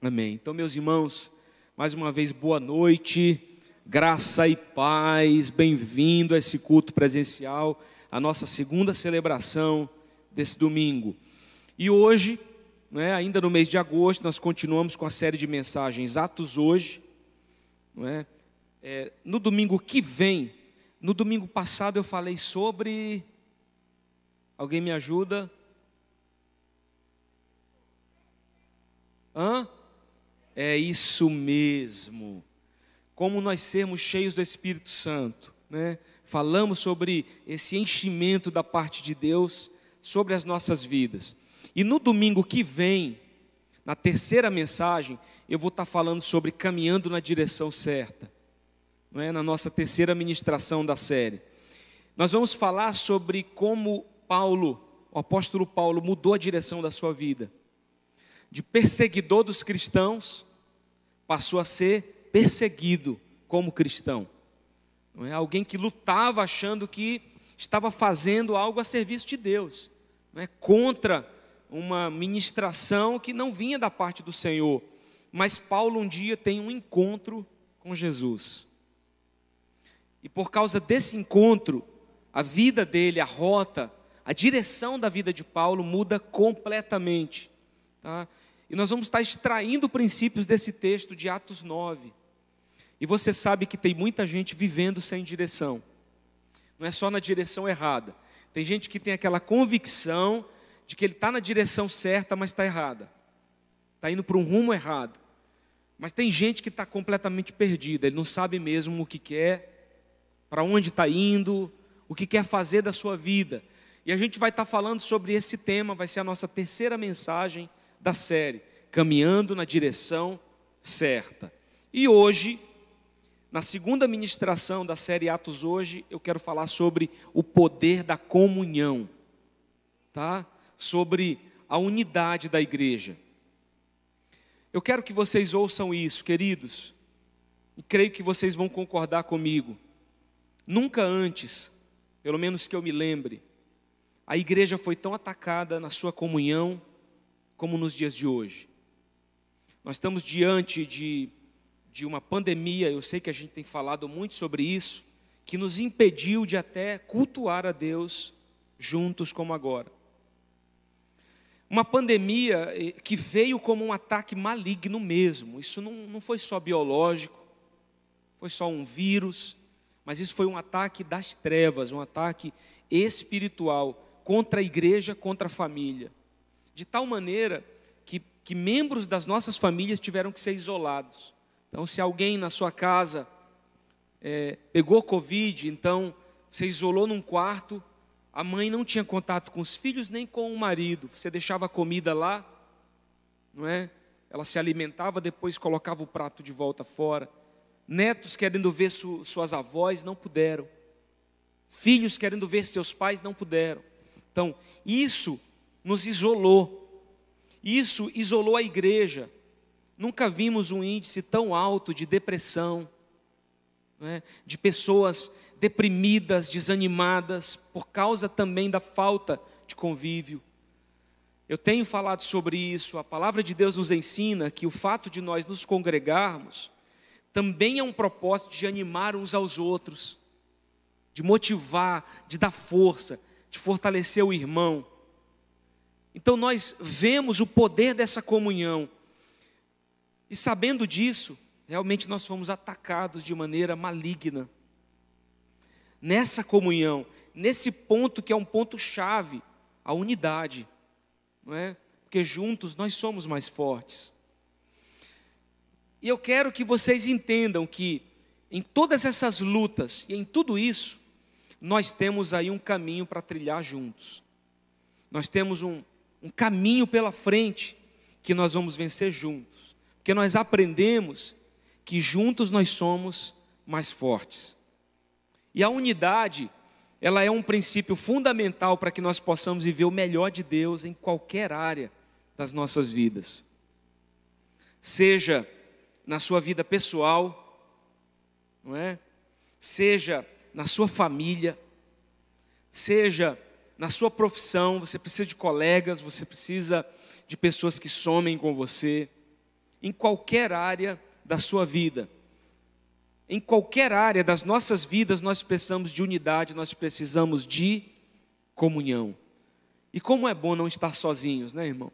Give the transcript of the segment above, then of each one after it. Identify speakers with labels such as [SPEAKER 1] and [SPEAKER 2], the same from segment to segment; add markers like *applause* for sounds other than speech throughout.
[SPEAKER 1] Amém. Então, meus irmãos, mais uma vez, boa noite, graça e paz, bem-vindo a esse culto presencial, a nossa segunda celebração desse domingo. E hoje, né, ainda no mês de agosto, nós continuamos com a série de mensagens Atos Hoje. É? É, no domingo que vem, no domingo passado eu falei sobre. Alguém me ajuda? Hã? É isso mesmo. Como nós sermos cheios do Espírito Santo, né? Falamos sobre esse enchimento da parte de Deus sobre as nossas vidas. E no domingo que vem, na terceira mensagem, eu vou estar falando sobre caminhando na direção certa. Não é? Na nossa terceira ministração da série. Nós vamos falar sobre como Paulo, o apóstolo Paulo, mudou a direção da sua vida. De perseguidor dos cristãos, passou a ser perseguido como cristão. Não é alguém que lutava achando que estava fazendo algo a serviço de Deus, não é contra uma ministração que não vinha da parte do Senhor. Mas Paulo um dia tem um encontro com Jesus. E por causa desse encontro, a vida dele, a rota, a direção da vida de Paulo muda completamente. Tá? E nós vamos estar extraindo princípios desse texto de Atos 9. E você sabe que tem muita gente vivendo sem direção. Não é só na direção errada. Tem gente que tem aquela convicção de que ele está na direção certa, mas está errada. Está indo para um rumo errado. Mas tem gente que está completamente perdida. Ele não sabe mesmo o que quer, para onde está indo, o que quer fazer da sua vida. E a gente vai estar falando sobre esse tema, vai ser a nossa terceira mensagem da série, caminhando na direção certa. E hoje, na segunda ministração da série Atos hoje, eu quero falar sobre o poder da comunhão, tá? Sobre a unidade da igreja. Eu quero que vocês ouçam isso, queridos. E creio que vocês vão concordar comigo. Nunca antes, pelo menos que eu me lembre, a igreja foi tão atacada na sua comunhão como nos dias de hoje. Nós estamos diante de, de uma pandemia, eu sei que a gente tem falado muito sobre isso, que nos impediu de até cultuar a Deus juntos como agora. Uma pandemia eh, que veio como um ataque maligno mesmo. Isso não, não foi só biológico, foi só um vírus, mas isso foi um ataque das trevas, um ataque espiritual contra a igreja, contra a família de tal maneira que, que membros das nossas famílias tiveram que ser isolados. Então, se alguém na sua casa é, pegou Covid, então você isolou num quarto, a mãe não tinha contato com os filhos nem com o marido, você deixava a comida lá, não é? Ela se alimentava, depois colocava o prato de volta fora. Netos querendo ver su, suas avós não puderam. Filhos querendo ver seus pais não puderam. Então, isso nos isolou. Isso isolou a igreja. Nunca vimos um índice tão alto de depressão, né? de pessoas deprimidas, desanimadas, por causa também da falta de convívio. Eu tenho falado sobre isso, a palavra de Deus nos ensina que o fato de nós nos congregarmos também é um propósito de animar uns aos outros, de motivar, de dar força, de fortalecer o irmão. Então nós vemos o poder dessa comunhão. E sabendo disso, realmente nós fomos atacados de maneira maligna. Nessa comunhão, nesse ponto que é um ponto chave, a unidade, não é? Porque juntos nós somos mais fortes. E eu quero que vocês entendam que em todas essas lutas e em tudo isso, nós temos aí um caminho para trilhar juntos. Nós temos um, um caminho pela frente que nós vamos vencer juntos, porque nós aprendemos que juntos nós somos mais fortes. E a unidade, ela é um princípio fundamental para que nós possamos viver o melhor de Deus em qualquer área das nossas vidas. Seja na sua vida pessoal, não é? Seja na sua família, seja na sua profissão, você precisa de colegas, você precisa de pessoas que somem com você. em qualquer área da sua vida. Em qualquer área das nossas vidas, nós precisamos de unidade, nós precisamos de comunhão. E como é bom não estar sozinhos, né, irmão?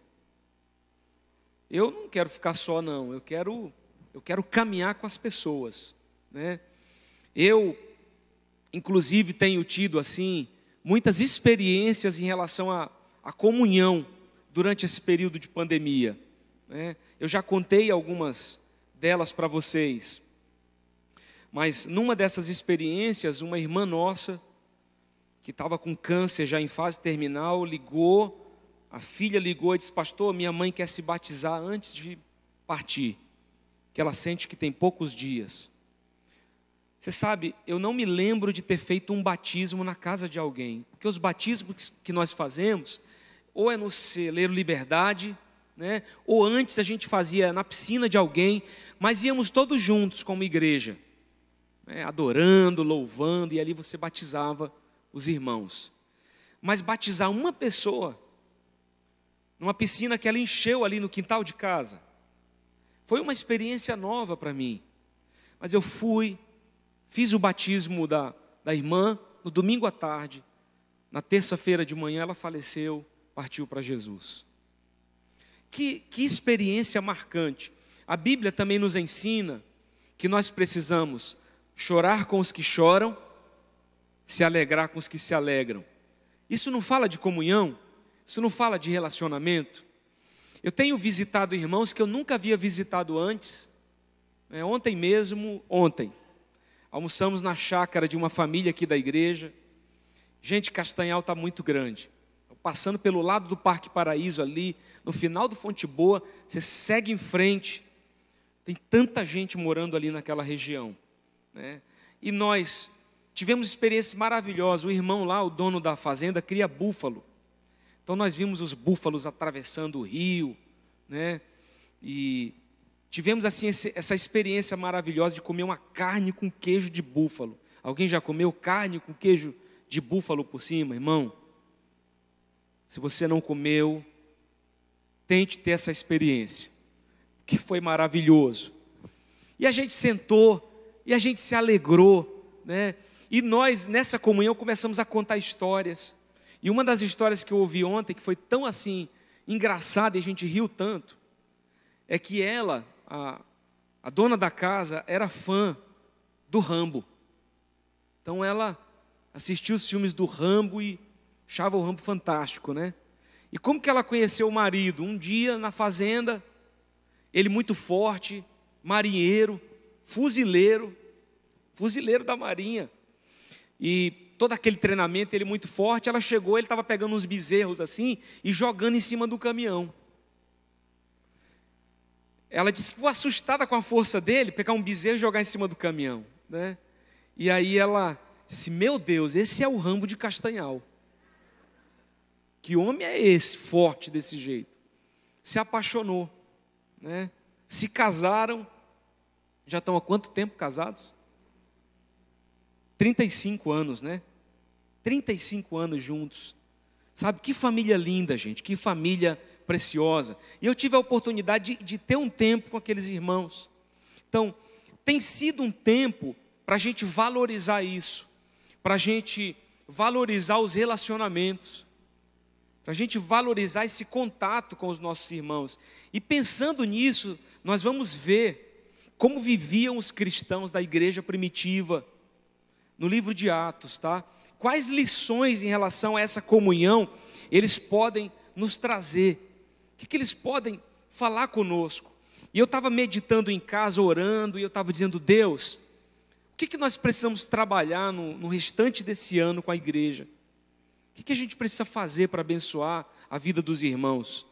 [SPEAKER 1] Eu não quero ficar só, não. Eu quero, eu quero caminhar com as pessoas, né? Eu, inclusive, tenho tido assim muitas experiências em relação à, à comunhão durante esse período de pandemia. Né? Eu já contei algumas delas para vocês. Mas numa dessas experiências, uma irmã nossa, que estava com câncer já em fase terminal, ligou, a filha ligou e disse: Pastor, minha mãe quer se batizar antes de partir, que ela sente que tem poucos dias. Você sabe, eu não me lembro de ter feito um batismo na casa de alguém, porque os batismos que nós fazemos, ou é no celeiro Liberdade, né? ou antes a gente fazia na piscina de alguém, mas íamos todos juntos como igreja, né? adorando, louvando, e ali você batizava os irmãos. Mas batizar uma pessoa, numa piscina que ela encheu ali no quintal de casa, foi uma experiência nova para mim. Mas eu fui, fiz o batismo da, da irmã no domingo à tarde, na terça-feira de manhã ela faleceu partiu para Jesus. Que, que experiência marcante. A Bíblia também nos ensina que nós precisamos chorar com os que choram, se alegrar com os que se alegram. Isso não fala de comunhão, isso não fala de relacionamento. Eu tenho visitado irmãos que eu nunca havia visitado antes. É, ontem mesmo, ontem, almoçamos na chácara de uma família aqui da igreja. Gente, Castanhal está muito grande passando pelo lado do Parque Paraíso ali, no final do Fonte Boa, você segue em frente, tem tanta gente morando ali naquela região. Né? E nós tivemos experiências maravilhosas. O irmão lá, o dono da fazenda, cria búfalo. Então nós vimos os búfalos atravessando o rio, né? E tivemos assim essa experiência maravilhosa de comer uma carne com queijo de búfalo. Alguém já comeu carne com queijo de búfalo por cima, irmão? Se você não comeu, tente ter essa experiência, que foi maravilhoso. E a gente sentou, e a gente se alegrou, né? E nós, nessa comunhão, começamos a contar histórias. E uma das histórias que eu ouvi ontem, que foi tão assim, engraçada e a gente riu tanto, é que ela, a, a dona da casa, era fã do Rambo. Então ela assistiu os filmes do Rambo e achava o Rambo fantástico, né? E como que ela conheceu o marido? Um dia na fazenda, ele muito forte, marinheiro, fuzileiro, fuzileiro da marinha. E todo aquele treinamento, ele muito forte, ela chegou, ele estava pegando uns bezerros assim e jogando em cima do caminhão. Ela disse que ficou assustada com a força dele, pegar um bezerro e jogar em cima do caminhão, né? E aí ela disse: "Meu Deus, esse é o Rambo de Castanhal". Que homem é esse, forte desse jeito? Se apaixonou, né? se casaram, já estão há quanto tempo casados? 35 anos, né? 35 anos juntos. Sabe, que família linda, gente, que família preciosa. E eu tive a oportunidade de, de ter um tempo com aqueles irmãos. Então, tem sido um tempo para a gente valorizar isso, para a gente valorizar os relacionamentos para a gente valorizar esse contato com os nossos irmãos. E pensando nisso, nós vamos ver como viviam os cristãos da igreja primitiva, no livro de Atos, tá? Quais lições em relação a essa comunhão eles podem nos trazer? Que, que eles podem falar conosco? E eu estava meditando em casa, orando, e eu estava dizendo, Deus, o que, que nós precisamos trabalhar no, no restante desse ano com a igreja? O que a gente precisa fazer para abençoar a vida dos irmãos?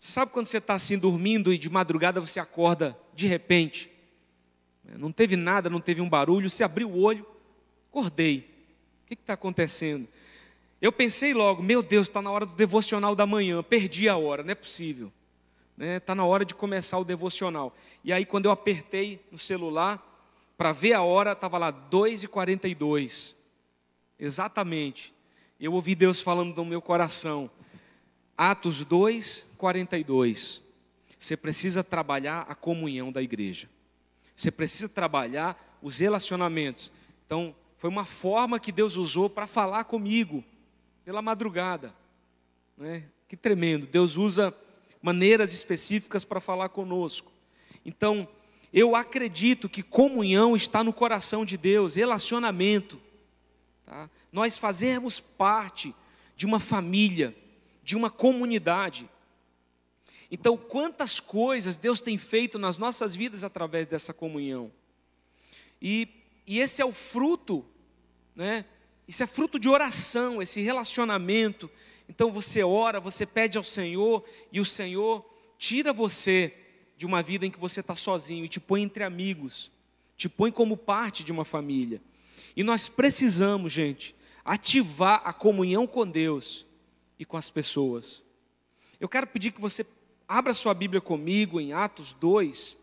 [SPEAKER 1] Você sabe quando você está assim dormindo e de madrugada você acorda de repente? Não teve nada, não teve um barulho, você abriu o olho, acordei. O que está acontecendo? Eu pensei logo, meu Deus, está na hora do devocional da manhã, perdi a hora, não é possível. Está né? Tá na hora de começar o devocional. E aí, quando eu apertei no celular, para ver a hora, estava lá 2h42. Exatamente eu ouvi Deus falando no meu coração. Atos 2, 42. Você precisa trabalhar a comunhão da igreja. Você precisa trabalhar os relacionamentos. Então, foi uma forma que Deus usou para falar comigo pela madrugada. Né? Que tremendo. Deus usa maneiras específicas para falar conosco. Então, eu acredito que comunhão está no coração de Deus, relacionamento. Tá? Nós fazermos parte de uma família, de uma comunidade. Então, quantas coisas Deus tem feito nas nossas vidas através dessa comunhão. E, e esse é o fruto, né? Isso é fruto de oração, esse relacionamento. Então você ora, você pede ao Senhor, e o Senhor tira você de uma vida em que você está sozinho e te põe entre amigos, te põe como parte de uma família. E nós precisamos, gente, ativar a comunhão com Deus e com as pessoas. Eu quero pedir que você abra sua Bíblia comigo em Atos 2,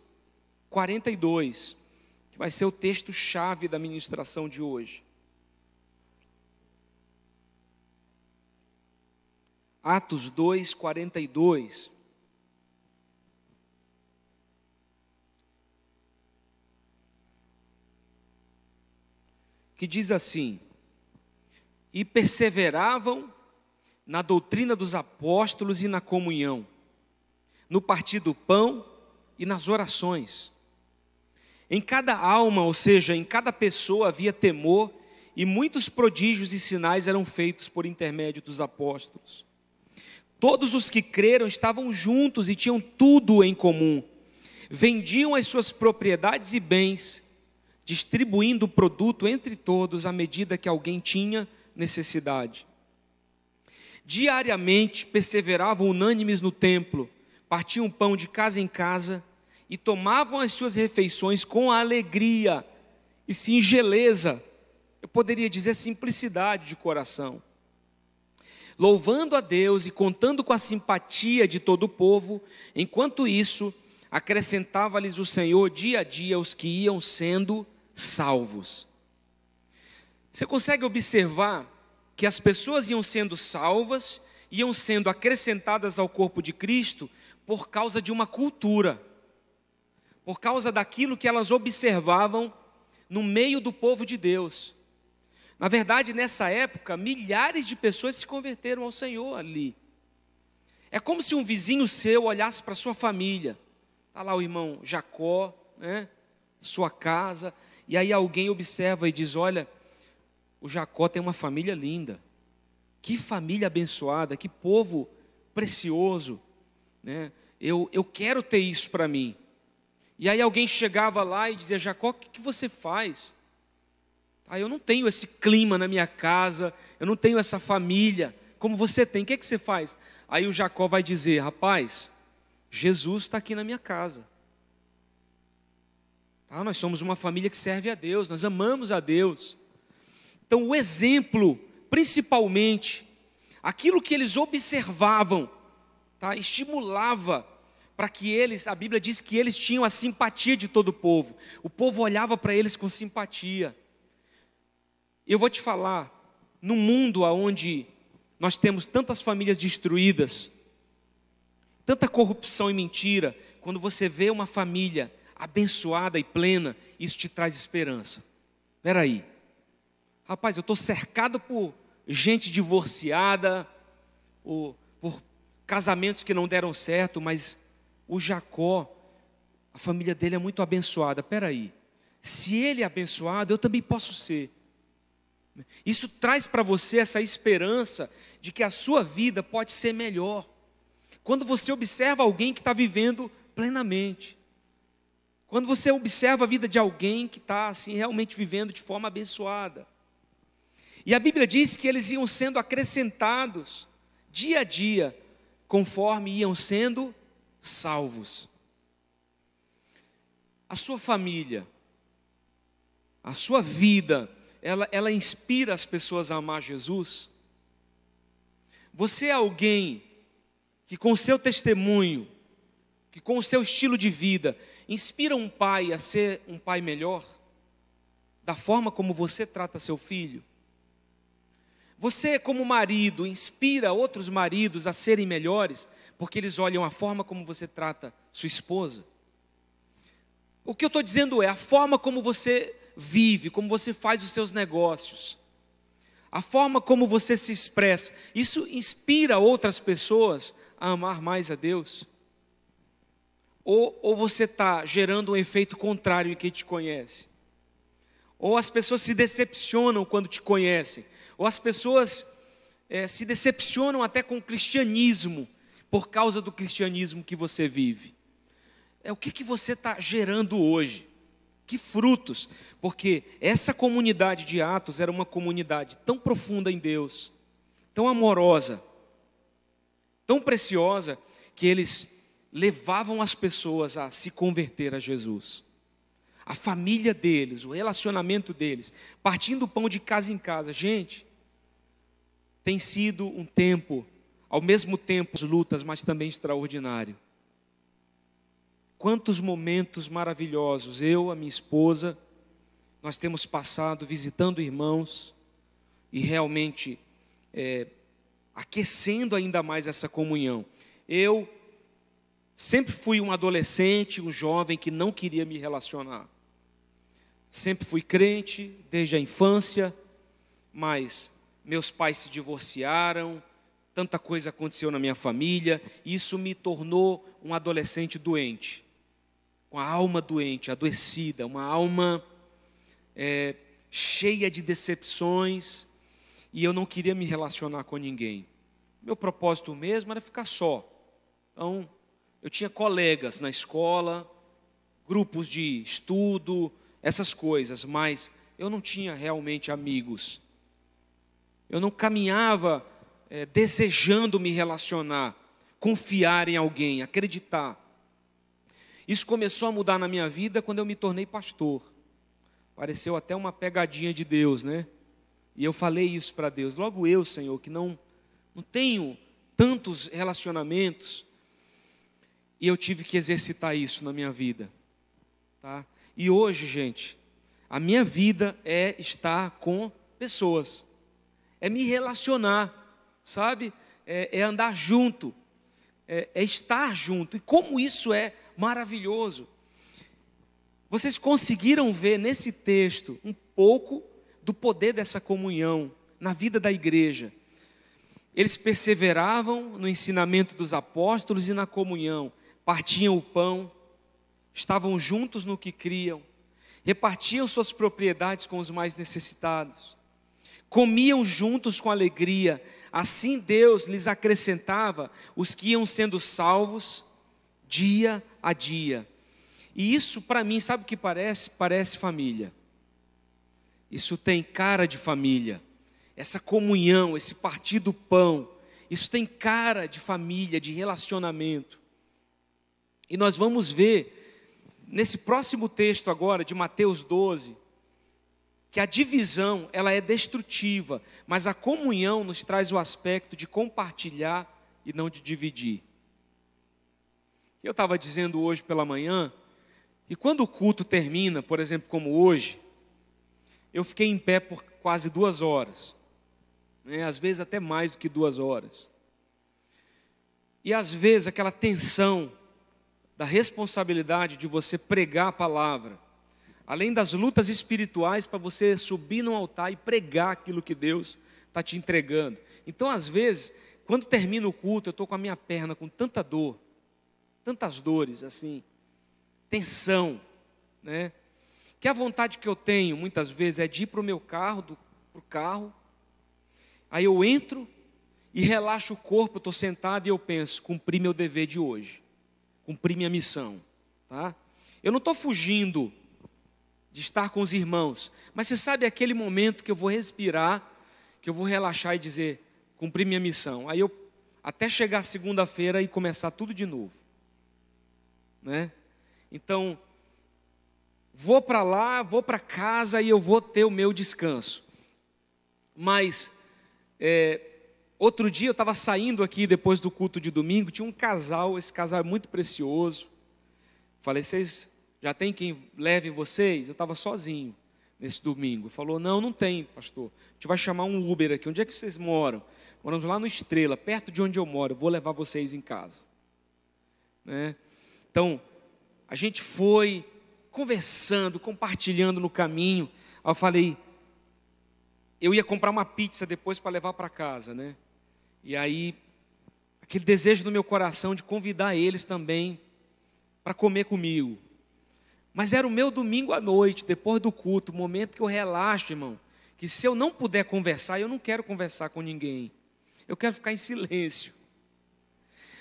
[SPEAKER 1] 42, que vai ser o texto-chave da ministração de hoje. Atos 2, 42. que diz assim: E perseveravam na doutrina dos apóstolos e na comunhão, no partir do pão e nas orações. Em cada alma, ou seja, em cada pessoa havia temor, e muitos prodígios e sinais eram feitos por intermédio dos apóstolos. Todos os que creram estavam juntos e tinham tudo em comum. Vendiam as suas propriedades e bens distribuindo o produto entre todos à medida que alguém tinha necessidade. Diariamente perseveravam unânimes no templo, partiam pão de casa em casa e tomavam as suas refeições com alegria e singeleza, eu poderia dizer simplicidade de coração. Louvando a Deus e contando com a simpatia de todo o povo, enquanto isso, acrescentava-lhes o Senhor dia a dia os que iam sendo salvos. Você consegue observar que as pessoas iam sendo salvas, iam sendo acrescentadas ao corpo de Cristo por causa de uma cultura, por causa daquilo que elas observavam no meio do povo de Deus. Na verdade, nessa época, milhares de pessoas se converteram ao Senhor ali. É como se um vizinho seu olhasse para sua família. Está lá o irmão Jacó, né? sua casa, e aí alguém observa e diz: Olha, o Jacó tem uma família linda. Que família abençoada, que povo precioso. Né? Eu, eu quero ter isso para mim. E aí alguém chegava lá e dizia: Jacó, o que, que você faz? Ah, eu não tenho esse clima na minha casa, eu não tenho essa família, como você tem, o que, é que você faz? Aí o Jacó vai dizer: Rapaz, Jesus está aqui na minha casa. Ah, nós somos uma família que serve a Deus, nós amamos a Deus. Então, o exemplo, principalmente, aquilo que eles observavam, tá, estimulava para que eles, a Bíblia diz que eles tinham a simpatia de todo o povo. O povo olhava para eles com simpatia. Eu vou te falar, no mundo onde nós temos tantas famílias destruídas, tanta corrupção e mentira, quando você vê uma família abençoada e plena, isso te traz esperança. Espera aí. Rapaz, eu estou cercado por gente divorciada, por, por casamentos que não deram certo, mas o Jacó, a família dele é muito abençoada. Espera aí. Se ele é abençoado, eu também posso ser. Isso traz para você essa esperança de que a sua vida pode ser melhor. Quando você observa alguém que está vivendo plenamente. Quando você observa a vida de alguém que está assim realmente vivendo de forma abençoada. E a Bíblia diz que eles iam sendo acrescentados dia a dia, conforme iam sendo salvos. A sua família, a sua vida, ela, ela inspira as pessoas a amar Jesus? Você é alguém que, com o seu testemunho, que com o seu estilo de vida, inspira um pai a ser um pai melhor? Da forma como você trata seu filho? Você, como marido, inspira outros maridos a serem melhores, porque eles olham a forma como você trata sua esposa? O que eu estou dizendo é a forma como você vive, como você faz os seus negócios, a forma como você se expressa, isso inspira outras pessoas a amar mais a Deus? Ou, ou você está gerando um efeito contrário em quem te conhece? Ou as pessoas se decepcionam quando te conhecem? Ou as pessoas é, se decepcionam até com o cristianismo por causa do cristianismo que você vive? É o que, que você está gerando hoje? Que frutos? Porque essa comunidade de Atos era uma comunidade tão profunda em Deus, tão amorosa, tão preciosa, que eles levavam as pessoas a se converter a Jesus. A família deles, o relacionamento deles, partindo o pão de casa em casa. Gente, tem sido um tempo, ao mesmo tempo, lutas, mas também extraordinário. Quantos momentos maravilhosos eu, a minha esposa, nós temos passado visitando irmãos e realmente é, aquecendo ainda mais essa comunhão. Eu sempre fui um adolescente, um jovem que não queria me relacionar. Sempre fui crente desde a infância, mas meus pais se divorciaram, tanta coisa aconteceu na minha família, e isso me tornou um adolescente doente com a alma doente, adoecida, uma alma é, cheia de decepções, e eu não queria me relacionar com ninguém. Meu propósito mesmo era ficar só. Então, eu tinha colegas na escola, grupos de estudo, essas coisas, mas eu não tinha realmente amigos. Eu não caminhava é, desejando me relacionar, confiar em alguém, acreditar. Isso começou a mudar na minha vida quando eu me tornei pastor. Pareceu até uma pegadinha de Deus, né? E eu falei isso para Deus. Logo eu, Senhor, que não, não tenho tantos relacionamentos, e eu tive que exercitar isso na minha vida. Tá? E hoje, gente, a minha vida é estar com pessoas, é me relacionar, sabe? É, é andar junto, é, é estar junto. E como isso é maravilhoso. Vocês conseguiram ver nesse texto um pouco do poder dessa comunhão na vida da igreja. Eles perseveravam no ensinamento dos apóstolos e na comunhão, partiam o pão, estavam juntos no que criam, repartiam suas propriedades com os mais necessitados, comiam juntos com alegria, assim Deus lhes acrescentava os que iam sendo salvos dia a dia. E isso para mim, sabe o que parece? Parece família. Isso tem cara de família. Essa comunhão, esse partir do pão, isso tem cara de família, de relacionamento. E nós vamos ver nesse próximo texto agora de Mateus 12, que a divisão, ela é destrutiva, mas a comunhão nos traz o aspecto de compartilhar e não de dividir. Eu estava dizendo hoje pela manhã que quando o culto termina, por exemplo, como hoje, eu fiquei em pé por quase duas horas, né? às vezes até mais do que duas horas. E às vezes aquela tensão da responsabilidade de você pregar a palavra, além das lutas espirituais para você subir no altar e pregar aquilo que Deus está te entregando. Então, às vezes, quando termina o culto, eu estou com a minha perna com tanta dor, tantas dores assim, tensão, né? Que a vontade que eu tenho muitas vezes é de ir para o meu carro, para o carro, aí eu entro e relaxo o corpo, estou sentado e eu penso, cumpri meu dever de hoje, cumpri minha missão, tá? Eu não estou fugindo de estar com os irmãos, mas você sabe aquele momento que eu vou respirar, que eu vou relaxar e dizer, cumpri minha missão. Aí eu até chegar segunda-feira e começar tudo de novo né? Então, vou para lá, vou para casa e eu vou ter o meu descanso. Mas, é, outro dia eu estava saindo aqui depois do culto de domingo, tinha um casal, esse casal é muito precioso. Falei, vocês já tem quem leve vocês? Eu estava sozinho. nesse domingo. Falou: Não, não tem, pastor. A gente vai chamar um Uber aqui. Onde é que vocês moram? Moramos lá no Estrela, perto de onde eu moro. Vou levar vocês em casa. Né? Então, a gente foi conversando, compartilhando no caminho. Aí eu falei, eu ia comprar uma pizza depois para levar para casa, né? E aí, aquele desejo no meu coração de convidar eles também para comer comigo. Mas era o meu domingo à noite, depois do culto, o momento que eu relaxo, irmão. Que se eu não puder conversar, eu não quero conversar com ninguém. Eu quero ficar em silêncio.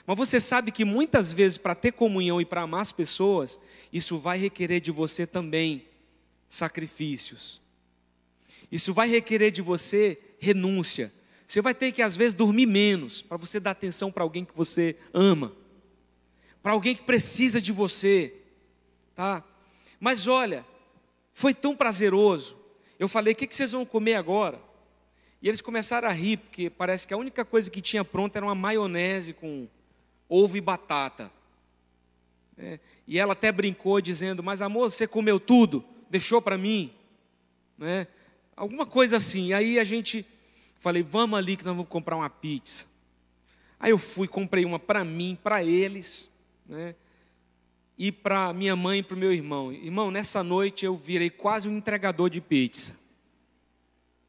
[SPEAKER 1] Mas você sabe que muitas vezes, para ter comunhão e para amar as pessoas, isso vai requerer de você também sacrifícios. Isso vai requerer de você renúncia. Você vai ter que, às vezes, dormir menos, para você dar atenção para alguém que você ama, para alguém que precisa de você, tá? Mas olha, foi tão prazeroso. Eu falei: o que vocês vão comer agora? E eles começaram a rir, porque parece que a única coisa que tinha pronta era uma maionese com ovo e batata. É, e ela até brincou dizendo: Mas amor, você comeu tudo? Deixou para mim? Né? Alguma coisa assim. Aí a gente, falei: Vamos ali que nós vamos comprar uma pizza. Aí eu fui, comprei uma para mim, para eles, né? e para minha mãe e para o meu irmão. Irmão, nessa noite eu virei quase um entregador de pizza.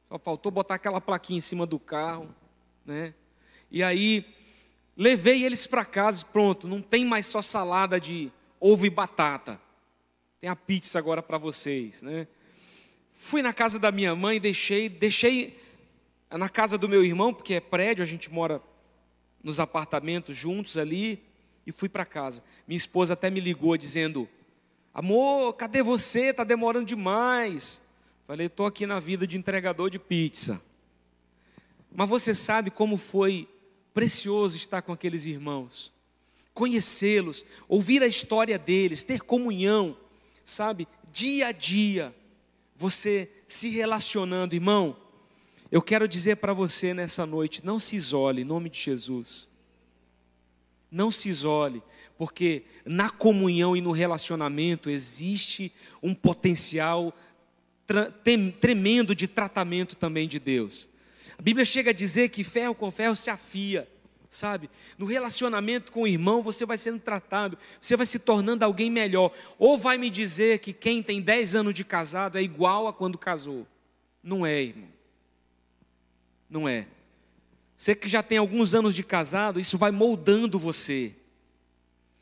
[SPEAKER 1] Só faltou botar aquela plaquinha em cima do carro, né? E aí Levei eles para casa, pronto, não tem mais só salada de ovo e batata. Tem a pizza agora para vocês, né? Fui na casa da minha mãe, deixei, deixei na casa do meu irmão, porque é prédio, a gente mora nos apartamentos juntos ali, e fui para casa. Minha esposa até me ligou dizendo: Amor, cadê você? Está demorando demais. Falei: Estou aqui na vida de entregador de pizza. Mas você sabe como foi precioso estar com aqueles irmãos, conhecê-los, ouvir a história deles, ter comunhão, sabe? Dia a dia, você se relacionando, irmão. Eu quero dizer para você nessa noite: não se isole, em nome de Jesus. Não se isole, porque na comunhão e no relacionamento existe um potencial tremendo de tratamento também de Deus. A Bíblia chega a dizer que ferro com ferro se afia, sabe? No relacionamento com o irmão, você vai sendo tratado, você vai se tornando alguém melhor. Ou vai me dizer que quem tem 10 anos de casado é igual a quando casou. Não é, irmão. Não é. Você que já tem alguns anos de casado, isso vai moldando você.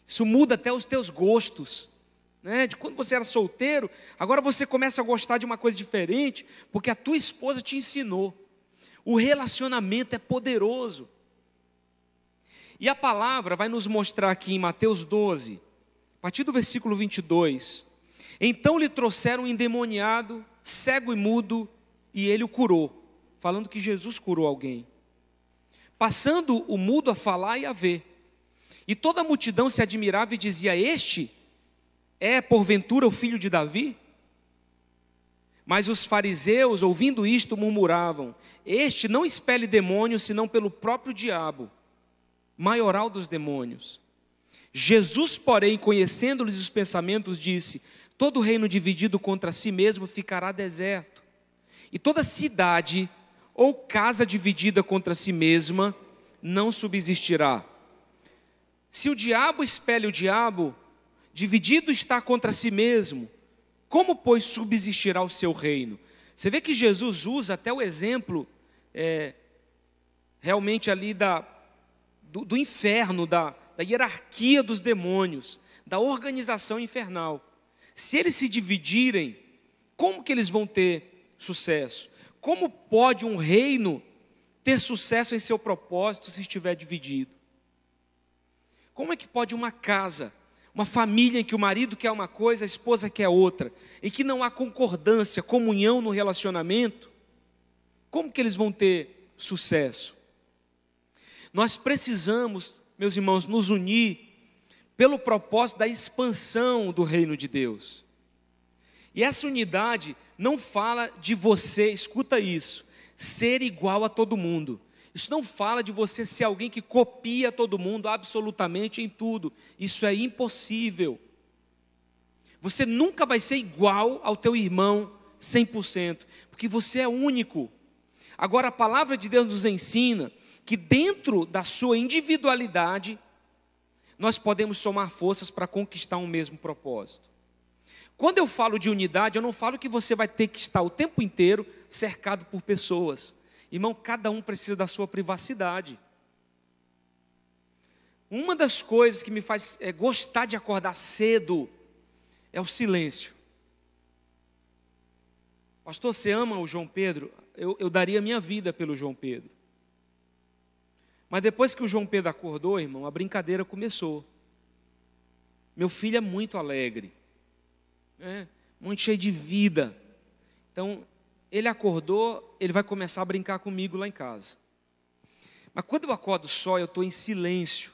[SPEAKER 1] Isso muda até os teus gostos. Né? De quando você era solteiro, agora você começa a gostar de uma coisa diferente, porque a tua esposa te ensinou. O relacionamento é poderoso. E a palavra vai nos mostrar aqui em Mateus 12, a partir do versículo 22. Então lhe trouxeram um endemoniado, cego e mudo, e ele o curou, falando que Jesus curou alguém. Passando o mudo a falar e a ver. E toda a multidão se admirava e dizia: Este é porventura o filho de Davi? Mas os fariseus, ouvindo isto, murmuravam: Este não expele demônios senão pelo próprio diabo, maioral dos demônios. Jesus, porém, conhecendo-lhes os pensamentos, disse: Todo reino dividido contra si mesmo ficará deserto, e toda cidade ou casa dividida contra si mesma não subsistirá. Se o diabo expele o diabo, dividido está contra si mesmo, como, pois, subsistirá o seu reino? Você vê que Jesus usa até o exemplo é, realmente ali da, do, do inferno, da, da hierarquia dos demônios, da organização infernal. Se eles se dividirem, como que eles vão ter sucesso? Como pode um reino ter sucesso em seu propósito se estiver dividido? Como é que pode uma casa uma família em que o marido quer uma coisa, a esposa quer outra, em que não há concordância, comunhão no relacionamento, como que eles vão ter sucesso? Nós precisamos, meus irmãos, nos unir pelo propósito da expansão do reino de Deus. E essa unidade não fala de você, escuta isso, ser igual a todo mundo. Isso não fala de você ser alguém que copia todo mundo absolutamente em tudo. Isso é impossível. Você nunca vai ser igual ao teu irmão 100%, porque você é único. Agora, a palavra de Deus nos ensina que dentro da sua individualidade, nós podemos somar forças para conquistar um mesmo propósito. Quando eu falo de unidade, eu não falo que você vai ter que estar o tempo inteiro cercado por pessoas. Irmão, cada um precisa da sua privacidade. Uma das coisas que me faz é, gostar de acordar cedo é o silêncio. Pastor, você ama o João Pedro? Eu, eu daria minha vida pelo João Pedro. Mas depois que o João Pedro acordou, irmão, a brincadeira começou. Meu filho é muito alegre, né? muito cheio de vida. Então, ele acordou, ele vai começar a brincar comigo lá em casa. Mas quando eu acordo só, eu estou em silêncio.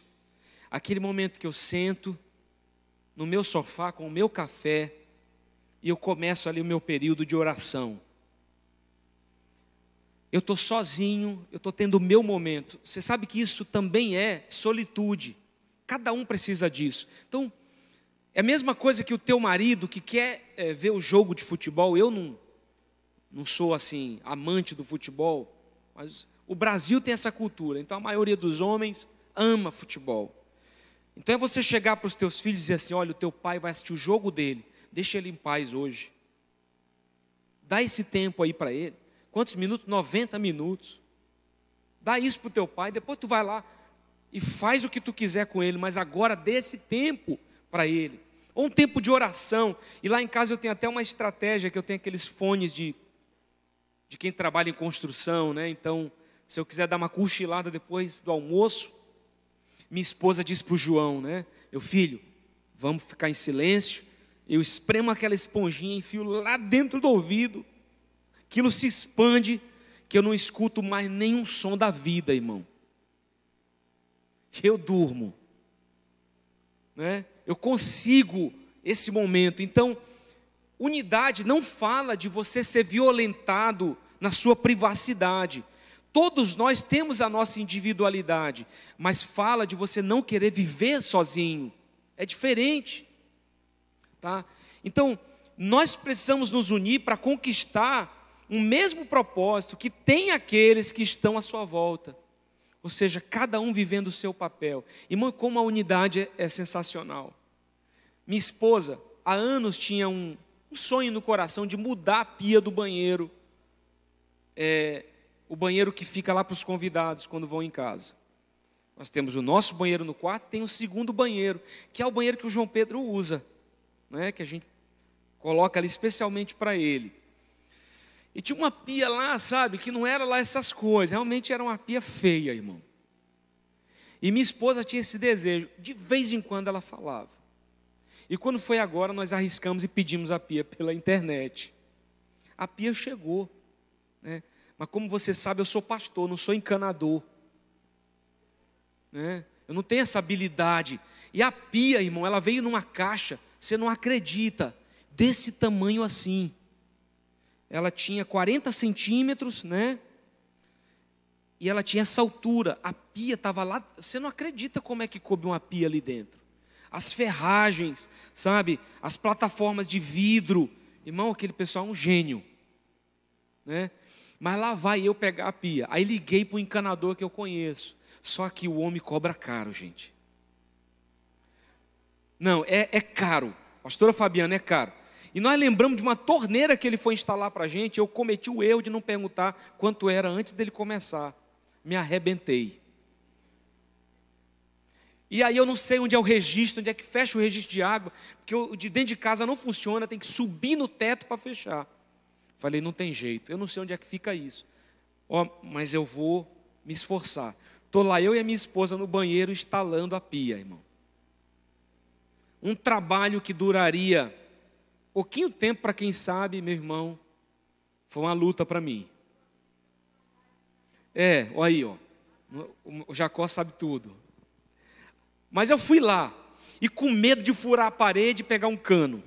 [SPEAKER 1] Aquele momento que eu sento no meu sofá com o meu café e eu começo ali o meu período de oração. Eu estou sozinho, eu estou tendo o meu momento. Você sabe que isso também é solitude. Cada um precisa disso. Então, é a mesma coisa que o teu marido que quer é, ver o jogo de futebol. Eu não, não sou assim, amante do futebol, mas o Brasil tem essa cultura. Então, a maioria dos homens ama futebol. Então, é você chegar para os teus filhos e dizer assim: olha, o teu pai vai assistir o jogo dele, deixa ele em paz hoje. Dá esse tempo aí para ele. Quantos minutos? 90 minutos. Dá isso para o teu pai, depois tu vai lá e faz o que tu quiser com ele, mas agora dê esse tempo para ele. Ou um tempo de oração. E lá em casa eu tenho até uma estratégia que eu tenho aqueles fones de, de quem trabalha em construção, né? Então, se eu quiser dar uma cochilada depois do almoço, minha esposa diz para o João, né? Meu filho, vamos ficar em silêncio. Eu espremo aquela esponjinha, enfio lá dentro do ouvido aquilo se expande, que eu não escuto mais nenhum som da vida, irmão. Eu durmo, né? Eu consigo esse momento. Então, unidade não fala de você ser violentado na sua privacidade. Todos nós temos a nossa individualidade, mas fala de você não querer viver sozinho. É diferente, tá? Então, nós precisamos nos unir para conquistar um mesmo propósito que tem aqueles que estão à sua volta. Ou seja, cada um vivendo o seu papel. Irmão, como a unidade é, é sensacional. Minha esposa, há anos, tinha um, um, sonho no coração de mudar a pia do banheiro. É, o banheiro que fica lá para os convidados quando vão em casa. Nós temos o nosso banheiro no quarto, tem o segundo banheiro, que é o banheiro que o João Pedro usa, né? que a gente coloca ali especialmente para ele. E tinha uma pia lá, sabe, que não era lá essas coisas, realmente era uma pia feia, irmão. E minha esposa tinha esse desejo, de vez em quando ela falava. E quando foi agora, nós arriscamos e pedimos a pia pela internet. A pia chegou, né? Mas como você sabe, eu sou pastor, não sou encanador. Né? Eu não tenho essa habilidade. E a pia, irmão, ela veio numa caixa, você não acredita, desse tamanho assim ela tinha 40 centímetros, né? E ela tinha essa altura. A pia estava lá. Você não acredita como é que coube uma pia ali dentro. As ferragens, sabe? As plataformas de vidro. Irmão, aquele pessoal é um gênio. Né? Mas lá vai eu pegar a pia. Aí liguei para o encanador que eu conheço. Só que o homem cobra caro, gente. Não, é, é caro. Pastora Fabiana, é caro. E nós lembramos de uma torneira que ele foi instalar para a gente. Eu cometi o erro de não perguntar quanto era antes dele começar. Me arrebentei. E aí eu não sei onde é o registro, onde é que fecha o registro de água, porque o de dentro de casa não funciona, tem que subir no teto para fechar. Falei, não tem jeito, eu não sei onde é que fica isso. Ó, oh, mas eu vou me esforçar. Estou lá eu e a minha esposa no banheiro instalando a pia, irmão. Um trabalho que duraria Pouquinho tempo, para quem sabe, meu irmão, foi uma luta para mim. É, olha aí, ó. O Jacó sabe tudo. Mas eu fui lá, e com medo de furar a parede pegar um cano,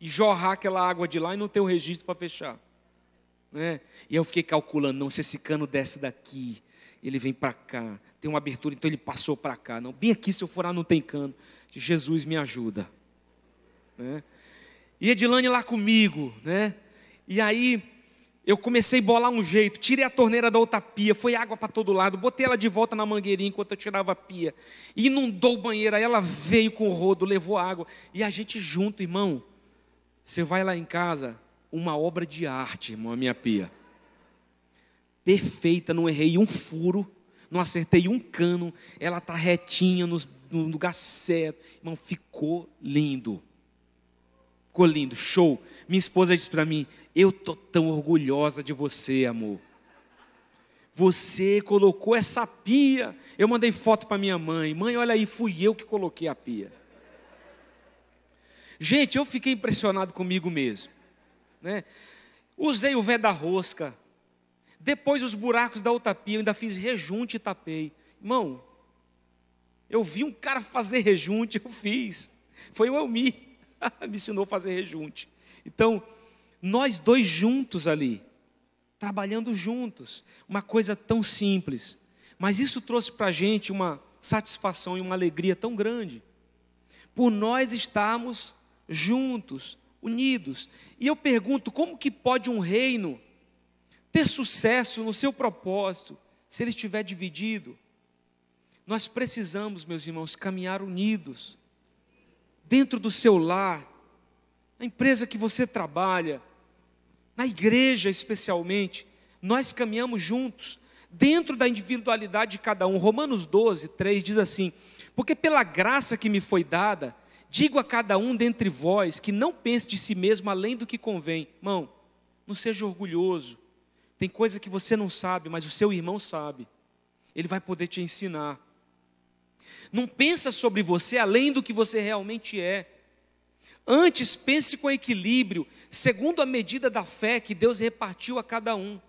[SPEAKER 1] e jorrar aquela água de lá e não ter o registro para fechar. Né? E eu fiquei calculando, não, se esse cano desce daqui, ele vem para cá, tem uma abertura, então ele passou para cá. Não, bem aqui, se eu furar, não tem cano. Jesus me ajuda. Né? E Edilane lá comigo, né? E aí eu comecei a bolar um jeito, tirei a torneira da outra pia, foi água para todo lado, botei ela de volta na mangueirinha enquanto eu tirava a pia. Inundou o banheiro, aí ela veio com o rodo, levou água. E a gente junto, irmão. Você vai lá em casa, uma obra de arte, irmão, a minha pia. Perfeita, não errei um furo, não acertei um cano, ela tá retinha no, no lugar certo. Irmão, ficou lindo. Ficou lindo, show. Minha esposa disse para mim: Eu tô tão orgulhosa de você, amor. Você colocou essa pia. Eu mandei foto para minha mãe. Mãe, olha aí, fui eu que coloquei a pia. Gente, eu fiquei impressionado comigo mesmo. Né? Usei o vé da rosca. Depois os buracos da outra pia, eu ainda fiz rejunte e tapei. Irmão, eu vi um cara fazer rejunte, eu fiz. Foi o Elmi, *laughs* me ensinou a fazer rejunte. Então, nós dois juntos ali, trabalhando juntos, uma coisa tão simples, mas isso trouxe para a gente uma satisfação e uma alegria tão grande, por nós estarmos juntos, unidos. E eu pergunto: como que pode um reino ter sucesso no seu propósito se ele estiver dividido? Nós precisamos, meus irmãos, caminhar unidos, dentro do seu lar, na empresa que você trabalha, na igreja especialmente, nós caminhamos juntos, dentro da individualidade de cada um. Romanos 12, 3 diz assim: Porque pela graça que me foi dada, digo a cada um dentre vós que não pense de si mesmo além do que convém. Irmão, não seja orgulhoso. Tem coisa que você não sabe, mas o seu irmão sabe. Ele vai poder te ensinar. Não pensa sobre você além do que você realmente é. Antes, pense com equilíbrio, segundo a medida da fé que Deus repartiu a cada um.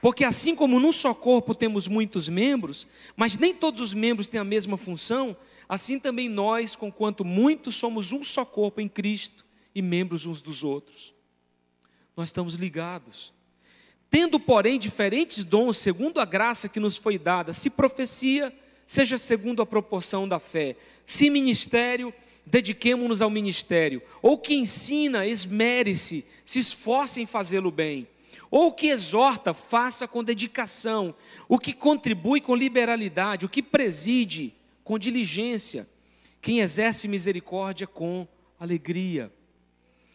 [SPEAKER 1] Porque assim como num só corpo temos muitos membros, mas nem todos os membros têm a mesma função, assim também nós, conquanto muitos, somos um só corpo em Cristo e membros uns dos outros. Nós estamos ligados. Tendo, porém, diferentes dons, segundo a graça que nos foi dada, se profecia, seja segundo a proporção da fé, se ministério, dediquemo-nos ao ministério. Ou que ensina, esmere-se, se esforce em fazê-lo bem. Ou que exorta, faça com dedicação. O que contribui com liberalidade, o que preside com diligência. Quem exerce misericórdia com alegria.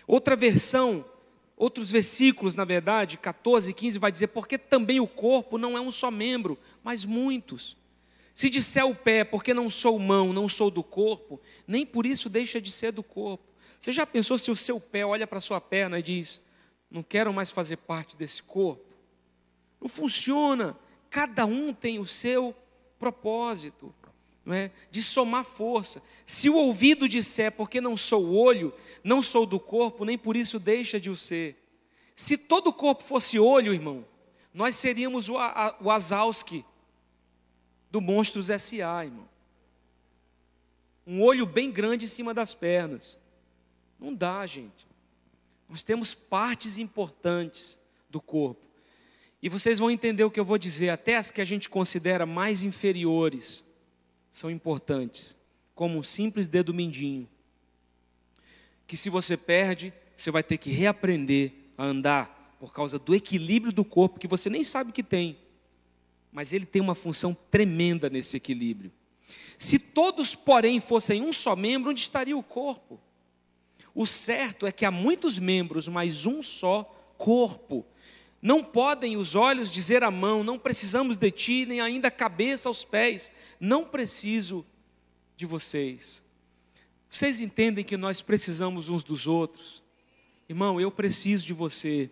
[SPEAKER 1] Outra versão, outros versículos, na verdade, 14 e 15, vai dizer: Porque também o corpo não é um só membro, mas muitos. Se disser o pé, porque não sou mão, não sou do corpo, nem por isso deixa de ser do corpo. Você já pensou se o seu pé olha para a sua perna e diz: Não quero mais fazer parte desse corpo? Não funciona. Cada um tem o seu propósito, não é? de somar força. Se o ouvido disser, porque não sou olho, não sou do corpo, nem por isso deixa de o ser. Se todo o corpo fosse olho, irmão, nós seríamos o, o Azalski do Monstros S.A., irmão. Um olho bem grande em cima das pernas. Não dá, gente. Nós temos partes importantes do corpo. E vocês vão entender o que eu vou dizer, até as que a gente considera mais inferiores são importantes, como um simples dedo mindinho. Que se você perde, você vai ter que reaprender a andar por causa do equilíbrio do corpo que você nem sabe que tem mas ele tem uma função tremenda nesse equilíbrio. Se todos, porém, fossem um só membro, onde estaria o corpo? O certo é que há muitos membros, mas um só corpo. Não podem os olhos dizer à mão, não precisamos de ti, nem ainda a cabeça aos pés, não preciso de vocês. Vocês entendem que nós precisamos uns dos outros? Irmão, eu preciso de você.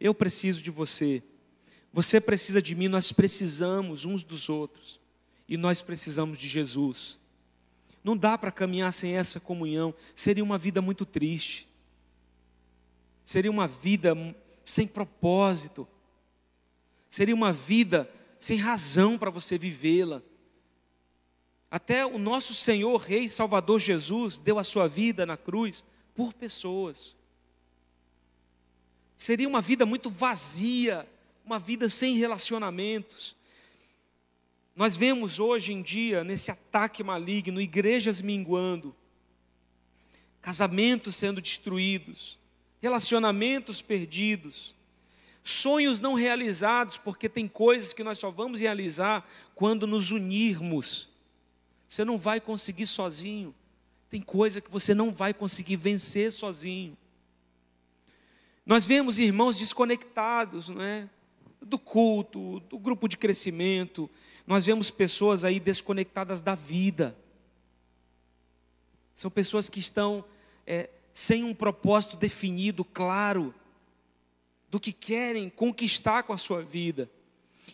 [SPEAKER 1] Eu preciso de você. Você precisa de mim, nós precisamos uns dos outros. E nós precisamos de Jesus. Não dá para caminhar sem essa comunhão. Seria uma vida muito triste. Seria uma vida sem propósito. Seria uma vida sem razão para você vivê-la. Até o nosso Senhor, Rei Salvador Jesus, deu a sua vida na cruz por pessoas. Seria uma vida muito vazia uma vida sem relacionamentos. Nós vemos hoje em dia, nesse ataque maligno, igrejas minguando, casamentos sendo destruídos, relacionamentos perdidos, sonhos não realizados, porque tem coisas que nós só vamos realizar quando nos unirmos. Você não vai conseguir sozinho. Tem coisa que você não vai conseguir vencer sozinho. Nós vemos irmãos desconectados, não é? Do culto, do grupo de crescimento. Nós vemos pessoas aí desconectadas da vida. São pessoas que estão é, sem um propósito definido, claro, do que querem conquistar com a sua vida.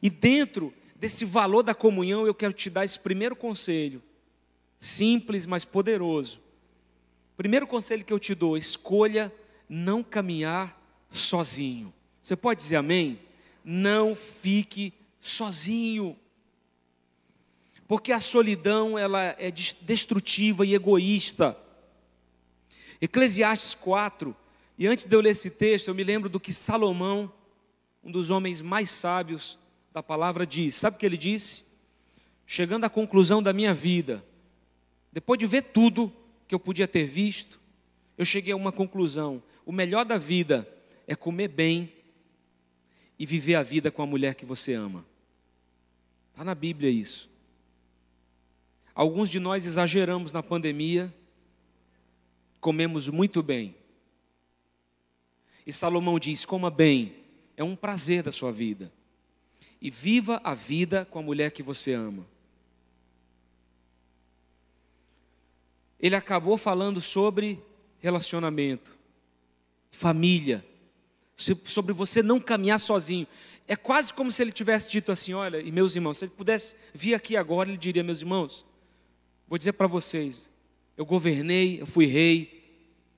[SPEAKER 1] E dentro desse valor da comunhão, eu quero te dar esse primeiro conselho, simples, mas poderoso. Primeiro conselho que eu te dou: escolha não caminhar sozinho. Você pode dizer amém? Não fique sozinho. Porque a solidão ela é destrutiva e egoísta. Eclesiastes 4, e antes de eu ler esse texto, eu me lembro do que Salomão, um dos homens mais sábios da palavra, diz. Sabe o que ele disse? Chegando à conclusão da minha vida, depois de ver tudo que eu podia ter visto, eu cheguei a uma conclusão: o melhor da vida é comer bem e viver a vida com a mulher que você ama. Está na Bíblia isso. Alguns de nós exageramos na pandemia, comemos muito bem. E Salomão diz: coma bem, é um prazer da sua vida. E viva a vida com a mulher que você ama. Ele acabou falando sobre relacionamento, família, sobre você não caminhar sozinho. É quase como se ele tivesse dito assim: Olha, e meus irmãos, se ele pudesse vir aqui agora, ele diria: Meus irmãos, vou dizer para vocês, eu governei, eu fui rei,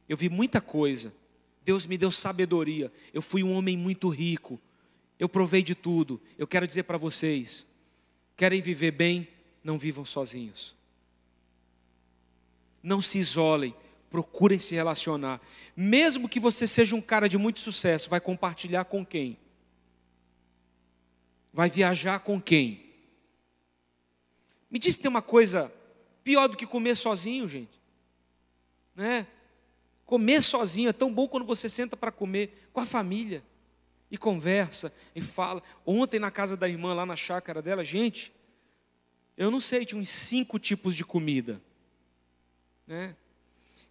[SPEAKER 1] eu vi muita coisa. Deus me deu sabedoria. Eu fui um homem muito rico. Eu provei de tudo. Eu quero dizer para vocês: querem viver bem, não vivam sozinhos. Não se isolem procurem se relacionar. Mesmo que você seja um cara de muito sucesso, vai compartilhar com quem? Vai viajar com quem? Me diz se tem uma coisa pior do que comer sozinho, gente. Né? Comer sozinho é tão bom quando você senta para comer com a família e conversa e fala. Ontem na casa da irmã, lá na chácara dela, gente, eu não sei, tinha uns cinco tipos de comida. Né?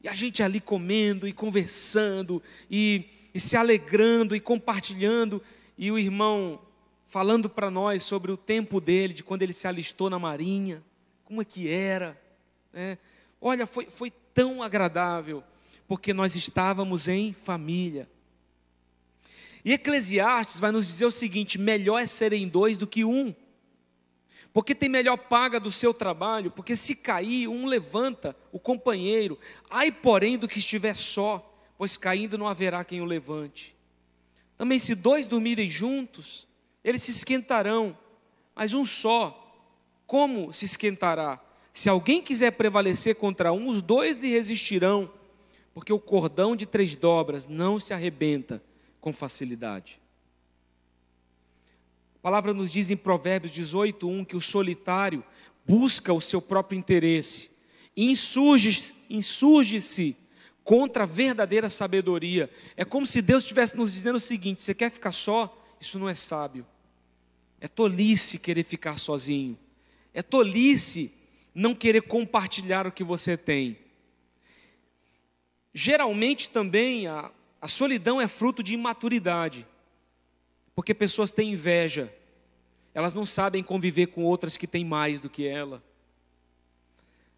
[SPEAKER 1] E a gente ali comendo e conversando e, e se alegrando e compartilhando. E o irmão falando para nós sobre o tempo dele, de quando ele se alistou na marinha, como é que era. Né? Olha, foi, foi tão agradável, porque nós estávamos em família. E Eclesiastes vai nos dizer o seguinte: melhor é serem dois do que um porque tem melhor paga do seu trabalho, porque se cair, um levanta o companheiro. Ai, porém, do que estiver só, pois caindo não haverá quem o levante. Também, se dois dormirem juntos, eles se esquentarão, mas um só, como se esquentará? Se alguém quiser prevalecer contra um, os dois lhe resistirão, porque o cordão de três dobras não se arrebenta com facilidade. A palavra nos diz em Provérbios 18, 1 que o solitário busca o seu próprio interesse, insurge-se insurge contra a verdadeira sabedoria. É como se Deus estivesse nos dizendo o seguinte: você quer ficar só? Isso não é sábio. É tolice querer ficar sozinho. É tolice não querer compartilhar o que você tem. Geralmente também a, a solidão é fruto de imaturidade. Porque pessoas têm inveja, elas não sabem conviver com outras que têm mais do que ela.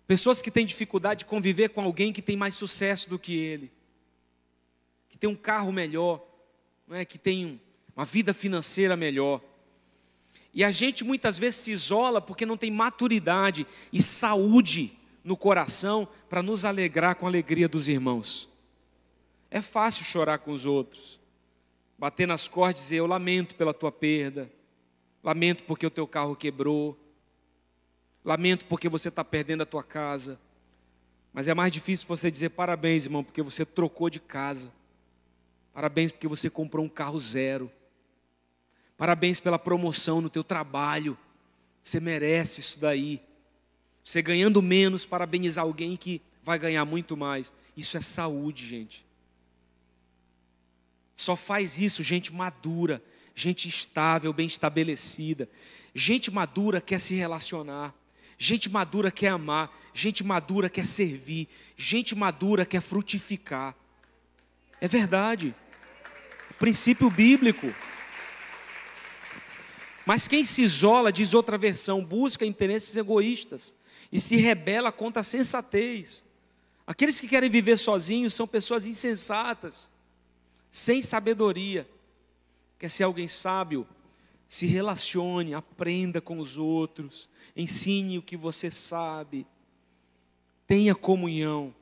[SPEAKER 1] Pessoas que têm dificuldade de conviver com alguém que tem mais sucesso do que ele, que tem um carro melhor, não é? que tem uma vida financeira melhor. E a gente muitas vezes se isola porque não tem maturidade e saúde no coração para nos alegrar com a alegria dos irmãos. É fácil chorar com os outros bater nas cordas e dizer: Eu lamento pela tua perda, lamento porque o teu carro quebrou, lamento porque você está perdendo a tua casa. Mas é mais difícil você dizer parabéns, irmão, porque você trocou de casa. Parabéns porque você comprou um carro zero. Parabéns pela promoção no teu trabalho. Você merece isso daí. Você ganhando menos, parabenizar alguém que vai ganhar muito mais. Isso é saúde, gente. Só faz isso gente madura, gente estável, bem estabelecida. Gente madura quer se relacionar. Gente madura quer amar, gente madura quer servir, gente madura quer frutificar. É verdade. Princípio bíblico. Mas quem se isola, diz outra versão, busca interesses egoístas e se rebela contra a sensatez. Aqueles que querem viver sozinhos são pessoas insensatas, sem sabedoria. Quer ser alguém sábio? Se relacione, aprenda com os outros, ensine o que você sabe, tenha comunhão.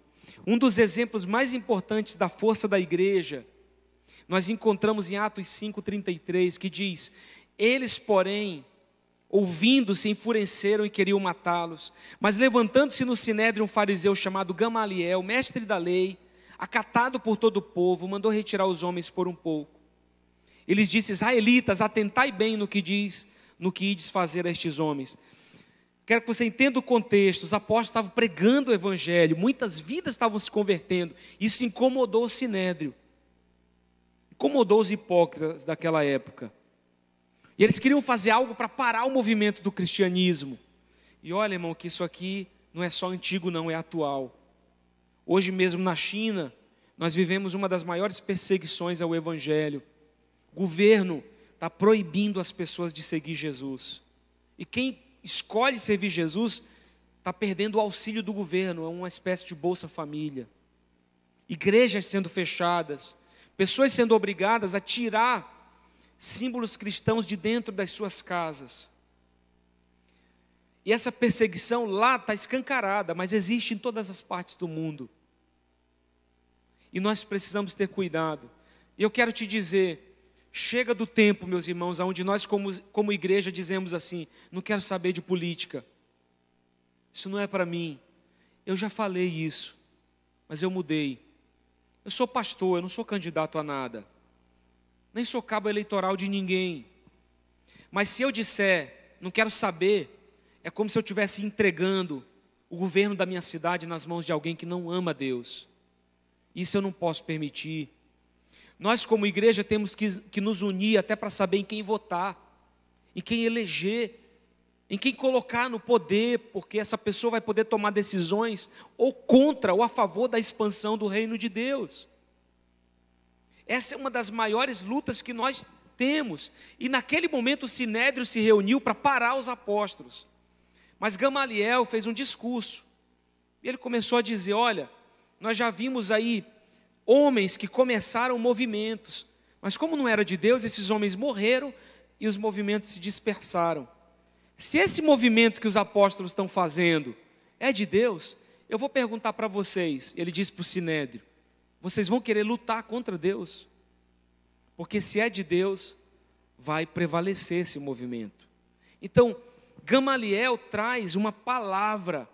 [SPEAKER 1] Um dos exemplos mais importantes da força da igreja, nós encontramos em Atos 5,33, que diz: Eles, porém, ouvindo, se enfureceram e queriam matá-los. Mas levantando-se no sinédrio um fariseu chamado Gamaliel, mestre da lei, acatado por todo o povo, mandou retirar os homens por um pouco. Eles disse: Israelitas, atentai bem no que diz, no que ides fazer a estes homens. Quero que você entenda o contexto. Os apóstolos estavam pregando o evangelho, muitas vidas estavam se convertendo. Isso incomodou o sinédrio. Incomodou os hipócritas daquela época. E eles queriam fazer algo para parar o movimento do cristianismo. E olha, irmão, que isso aqui não é só antigo, não, é atual. Hoje mesmo na China, nós vivemos uma das maiores perseguições ao evangelho. O governo está proibindo as pessoas de seguir Jesus. E quem escolhe servir Jesus está perdendo o auxílio do governo, é uma espécie de Bolsa Família. Igrejas sendo fechadas, pessoas sendo obrigadas a tirar símbolos cristãos de dentro das suas casas. E essa perseguição lá está escancarada, mas existe em todas as partes do mundo. E nós precisamos ter cuidado. E eu quero te dizer, Chega do tempo, meus irmãos, onde nós, como, como igreja, dizemos assim: não quero saber de política, isso não é para mim. Eu já falei isso, mas eu mudei. Eu sou pastor, eu não sou candidato a nada, nem sou cabo eleitoral de ninguém. Mas se eu disser, não quero saber, é como se eu estivesse entregando o governo da minha cidade nas mãos de alguém que não ama Deus. Isso eu não posso permitir. Nós, como igreja, temos que, que nos unir até para saber em quem votar, em quem eleger, em quem colocar no poder, porque essa pessoa vai poder tomar decisões ou contra ou a favor da expansão do reino de Deus. Essa é uma das maiores lutas que nós temos. E naquele momento o Sinédrio se reuniu para parar os apóstolos. Mas Gamaliel fez um discurso. E ele começou a dizer: Olha, nós já vimos aí homens que começaram movimentos, mas como não era de Deus, esses homens morreram e os movimentos se dispersaram. Se esse movimento que os apóstolos estão fazendo é de Deus, eu vou perguntar para vocês, ele disse para o Sinédrio: vocês vão querer lutar contra Deus? Porque se é de Deus, vai prevalecer esse movimento. Então, Gamaliel traz uma palavra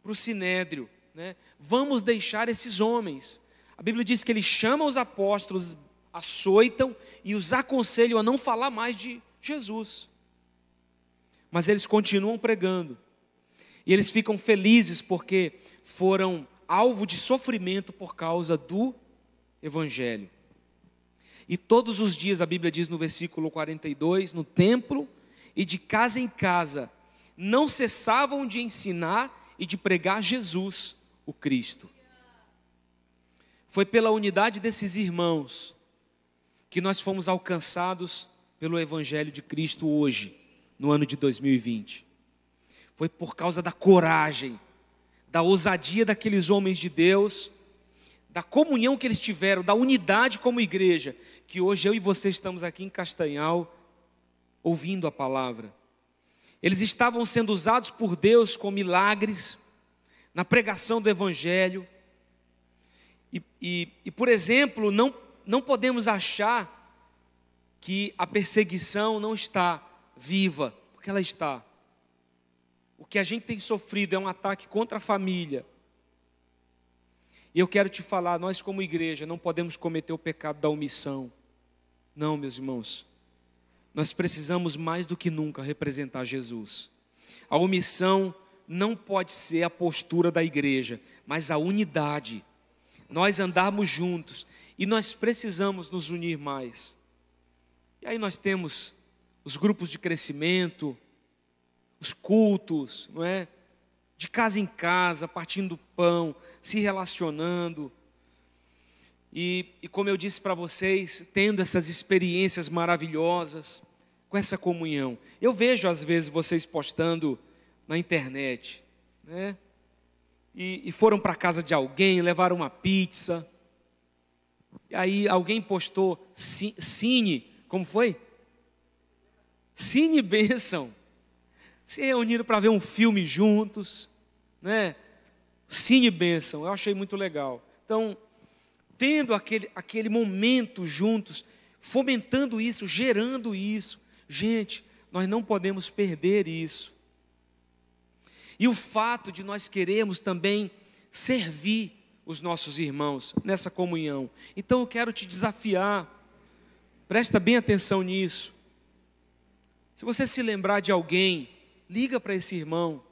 [SPEAKER 1] para o Sinédrio: né? vamos deixar esses homens, a Bíblia diz que ele chama os apóstolos, açoitam e os aconselham a não falar mais de Jesus. Mas eles continuam pregando. E eles ficam felizes porque foram alvo de sofrimento por causa do Evangelho. E todos os dias, a Bíblia diz no versículo 42, no templo e de casa em casa, não cessavam de ensinar e de pregar Jesus, o Cristo. Foi pela unidade desses irmãos que nós fomos alcançados pelo Evangelho de Cristo hoje, no ano de 2020. Foi por causa da coragem, da ousadia daqueles homens de Deus, da comunhão que eles tiveram, da unidade como igreja, que hoje eu e você estamos aqui em Castanhal, ouvindo a palavra. Eles estavam sendo usados por Deus com milagres, na pregação do Evangelho, e, e, e, por exemplo, não, não podemos achar que a perseguição não está viva, porque ela está. O que a gente tem sofrido é um ataque contra a família. E eu quero te falar, nós como igreja não podemos cometer o pecado da omissão. Não, meus irmãos. Nós precisamos mais do que nunca representar Jesus. A omissão não pode ser a postura da igreja, mas a unidade nós andarmos juntos E nós precisamos nos unir mais. E aí nós temos os grupos de crescimento, os cultos, não é? De casa em casa, partindo do pão, se relacionando. E, e como eu disse para vocês, tendo essas experiências maravilhosas, com essa comunhão. Eu vejo às vezes vocês postando na internet, né? E, e foram para casa de alguém, levaram uma pizza. E aí alguém postou cine, como foi? Cine bênção. Se reuniram para ver um filme juntos, né? Cine bênção, eu achei muito legal. Então, tendo aquele, aquele momento juntos, fomentando isso, gerando isso. Gente, nós não podemos perder isso. E o fato de nós queremos também servir os nossos irmãos nessa comunhão. Então eu quero te desafiar, presta bem atenção nisso. Se você se lembrar de alguém, liga para esse irmão.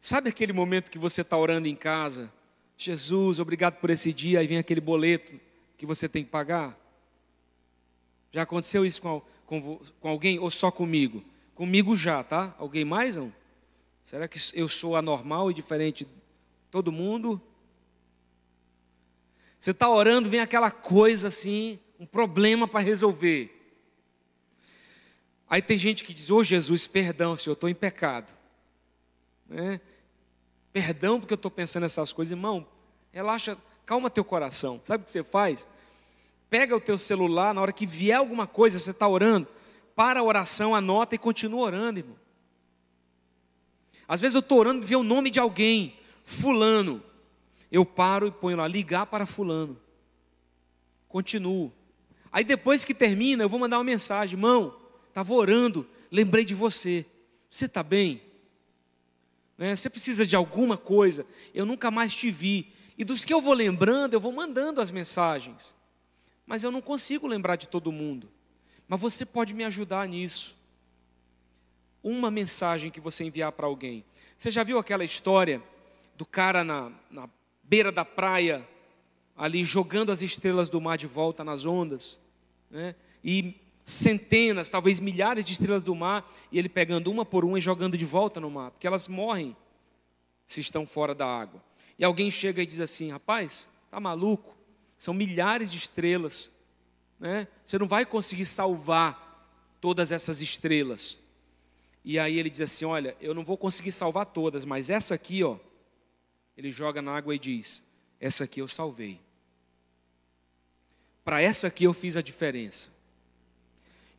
[SPEAKER 1] Sabe aquele momento que você está orando em casa? Jesus, obrigado por esse dia, aí vem aquele boleto que você tem que pagar. Já aconteceu isso com, com, com alguém ou só comigo? Comigo já, tá? Alguém mais não? Será que eu sou anormal e diferente de todo mundo? Você está orando, vem aquela coisa assim, um problema para resolver. Aí tem gente que diz: Ô oh, Jesus, perdão, se eu estou em pecado. Né? Perdão porque eu estou pensando nessas coisas. Irmão, relaxa, calma teu coração. Sabe o que você faz? Pega o teu celular, na hora que vier alguma coisa, você está orando, para a oração, anota e continua orando, irmão. Às vezes eu estou orando e vê o nome de alguém, fulano. Eu paro e ponho lá, ligar para fulano. Continuo. Aí depois que termina, eu vou mandar uma mensagem, irmão, estava orando, lembrei de você. Você está bem? Né? Você precisa de alguma coisa, eu nunca mais te vi. E dos que eu vou lembrando, eu vou mandando as mensagens. Mas eu não consigo lembrar de todo mundo. Mas você pode me ajudar nisso. Uma mensagem que você enviar para alguém. Você já viu aquela história do cara na, na beira da praia, ali jogando as estrelas do mar de volta nas ondas? Né? E centenas, talvez milhares de estrelas do mar, e ele pegando uma por uma e jogando de volta no mar, porque elas morrem se estão fora da água. E alguém chega e diz assim: rapaz, tá maluco? São milhares de estrelas, né? Você não vai conseguir salvar todas essas estrelas. E aí ele diz assim: olha, eu não vou conseguir salvar todas, mas essa aqui, ó, ele joga na água e diz: essa aqui eu salvei. Para essa aqui eu fiz a diferença.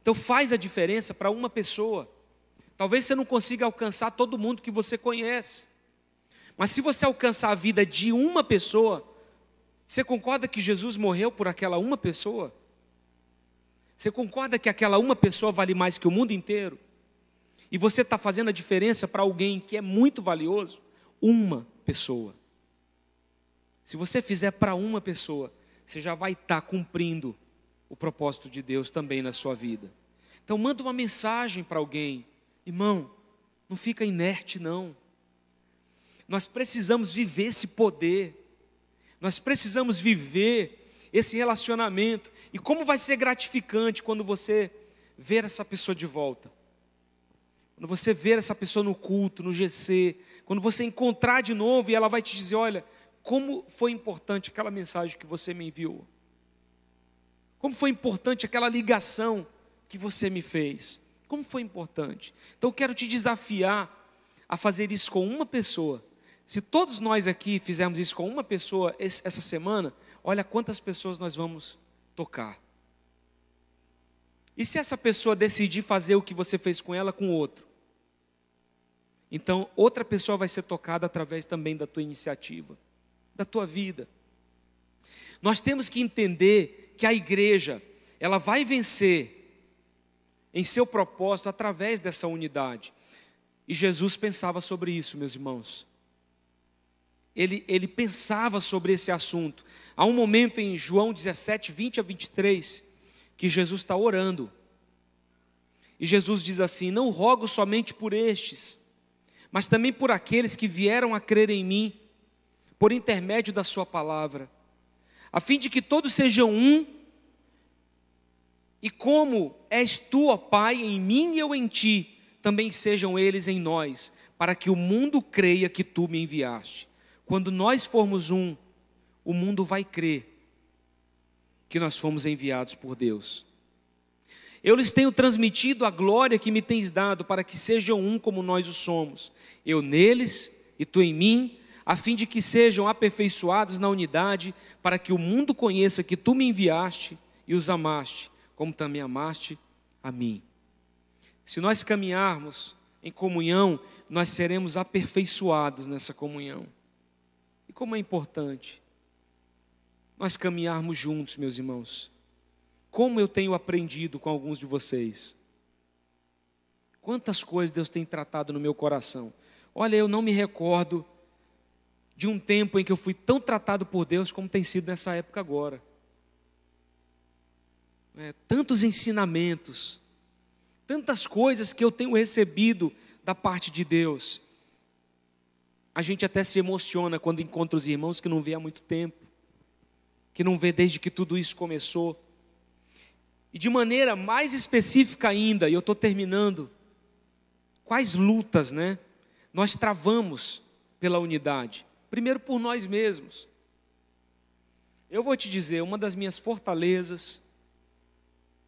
[SPEAKER 1] Então faz a diferença para uma pessoa. Talvez você não consiga alcançar todo mundo que você conhece. Mas se você alcançar a vida de uma pessoa, você concorda que Jesus morreu por aquela uma pessoa? Você concorda que aquela uma pessoa vale mais que o mundo inteiro? E você está fazendo a diferença para alguém que é muito valioso? Uma pessoa. Se você fizer para uma pessoa, você já vai estar tá cumprindo o propósito de Deus também na sua vida. Então manda uma mensagem para alguém, irmão, não fica inerte não. Nós precisamos viver esse poder. Nós precisamos viver esse relacionamento. E como vai ser gratificante quando você ver essa pessoa de volta. Quando você ver essa pessoa no culto, no GC, quando você encontrar de novo e ela vai te dizer, olha, como foi importante aquela mensagem que você me enviou. Como foi importante aquela ligação que você me fez. Como foi importante. Então eu quero te desafiar a fazer isso com uma pessoa. Se todos nós aqui fizermos isso com uma pessoa essa semana, olha quantas pessoas nós vamos tocar. E se essa pessoa decidir fazer o que você fez com ela com outro? Então, outra pessoa vai ser tocada através também da tua iniciativa, da tua vida. Nós temos que entender que a igreja, ela vai vencer em seu propósito através dessa unidade. E Jesus pensava sobre isso, meus irmãos. Ele, ele pensava sobre esse assunto. Há um momento em João 17, 20 a 23, que Jesus está orando. E Jesus diz assim: Não rogo somente por estes, mas também por aqueles que vieram a crer em mim, por intermédio da Sua palavra a fim de que todos sejam um, e como és tu, ó Pai, em mim e eu em ti, também sejam eles em nós, para que o mundo creia que tu me enviaste. Quando nós formos um, o mundo vai crer que nós fomos enviados por Deus. Eu lhes tenho transmitido a glória que me tens dado, para que sejam um como nós o somos. Eu neles e tu em mim, a fim de que sejam aperfeiçoados na unidade, para que o mundo conheça que tu me enviaste e os amaste, como também amaste a mim. Se nós caminharmos em comunhão, nós seremos aperfeiçoados nessa comunhão. E como é importante nós caminharmos juntos, meus irmãos. Como eu tenho aprendido com alguns de vocês. Quantas coisas Deus tem tratado no meu coração. Olha, eu não me recordo de um tempo em que eu fui tão tratado por Deus como tem sido nessa época agora. É, tantos ensinamentos, tantas coisas que eu tenho recebido da parte de Deus. A gente até se emociona quando encontra os irmãos que não vê há muito tempo que não vê desde que tudo isso começou. E de maneira mais específica ainda, e eu estou terminando, quais lutas, né? Nós travamos pela unidade. Primeiro por nós mesmos. Eu vou te dizer, uma das minhas fortalezas,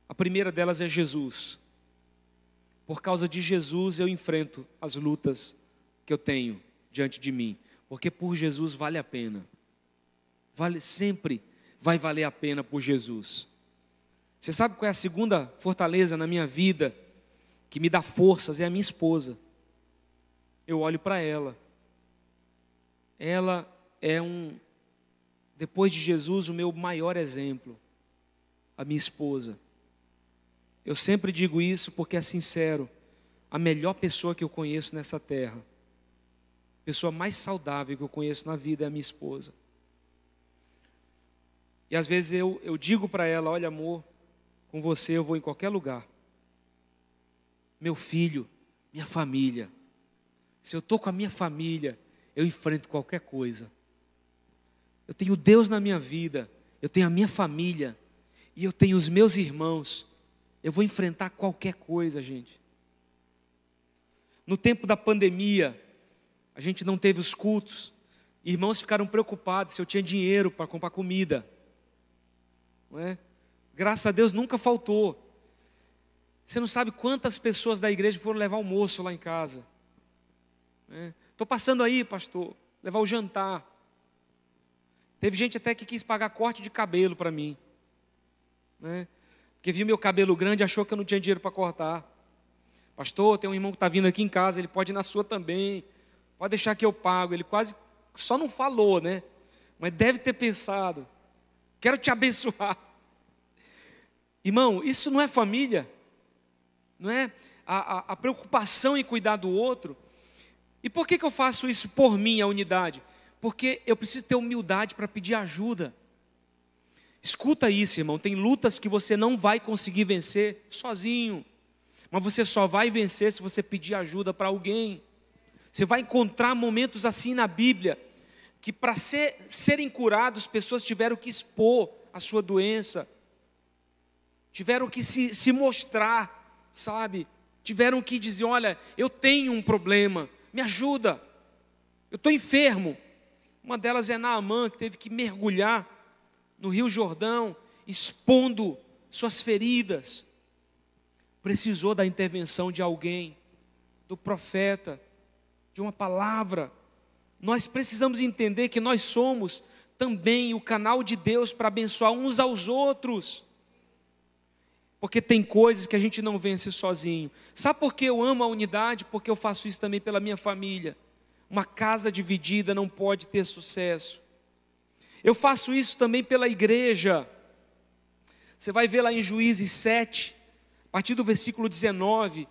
[SPEAKER 1] a primeira delas é Jesus. Por causa de Jesus eu enfrento as lutas que eu tenho diante de mim, porque por Jesus vale a pena. Vale sempre vai valer a pena por Jesus. Você sabe qual é a segunda fortaleza na minha vida que me dá forças? É a minha esposa. Eu olho para ela. Ela é um, depois de Jesus, o meu maior exemplo. A minha esposa. Eu sempre digo isso porque é sincero. A melhor pessoa que eu conheço nessa terra, a pessoa mais saudável que eu conheço na vida é a minha esposa. E às vezes eu, eu digo para ela: Olha, amor, com você eu vou em qualquer lugar. Meu filho, minha família. Se eu estou com a minha família, eu enfrento qualquer coisa. Eu tenho Deus na minha vida, eu tenho a minha família, e eu tenho os meus irmãos. Eu vou enfrentar qualquer coisa, gente. No tempo da pandemia, a gente não teve os cultos, irmãos ficaram preocupados se eu tinha dinheiro para comprar comida. Não é? Graças a Deus nunca faltou. Você não sabe quantas pessoas da igreja foram levar almoço lá em casa. Estou é? passando aí, pastor, levar o jantar. Teve gente até que quis pagar corte de cabelo para mim. Né? Porque viu meu cabelo grande e achou que eu não tinha dinheiro para cortar. Pastor, tem um irmão que está vindo aqui em casa, ele pode ir na sua também. Pode deixar que eu pago. Ele quase só não falou, né? Mas deve ter pensado. Quero te *laughs* abençoar. Irmão, isso não é família, não é a, a, a preocupação em cuidar do outro. E por que, que eu faço isso por mim, a unidade? Porque eu preciso ter humildade para pedir ajuda. Escuta isso, irmão. Tem lutas que você não vai conseguir vencer sozinho, mas você só vai vencer se você pedir ajuda para alguém. Você vai encontrar momentos assim na Bíblia que para ser, serem curados, pessoas tiveram que expor a sua doença, tiveram que se, se mostrar, sabe? Tiveram que dizer: olha, eu tenho um problema, me ajuda, eu estou enfermo. Uma delas é Naamã, que teve que mergulhar no Rio Jordão, expondo suas feridas. Precisou da intervenção de alguém, do profeta, de uma palavra nós precisamos entender que nós somos também o canal de Deus para abençoar uns aos outros. Porque tem coisas que a gente não vence sozinho. Sabe por que eu amo a unidade? Porque eu faço isso também pela minha família. Uma casa dividida não pode ter sucesso. Eu faço isso também pela igreja. Você vai ver lá em Juízes 7, a partir do versículo 19,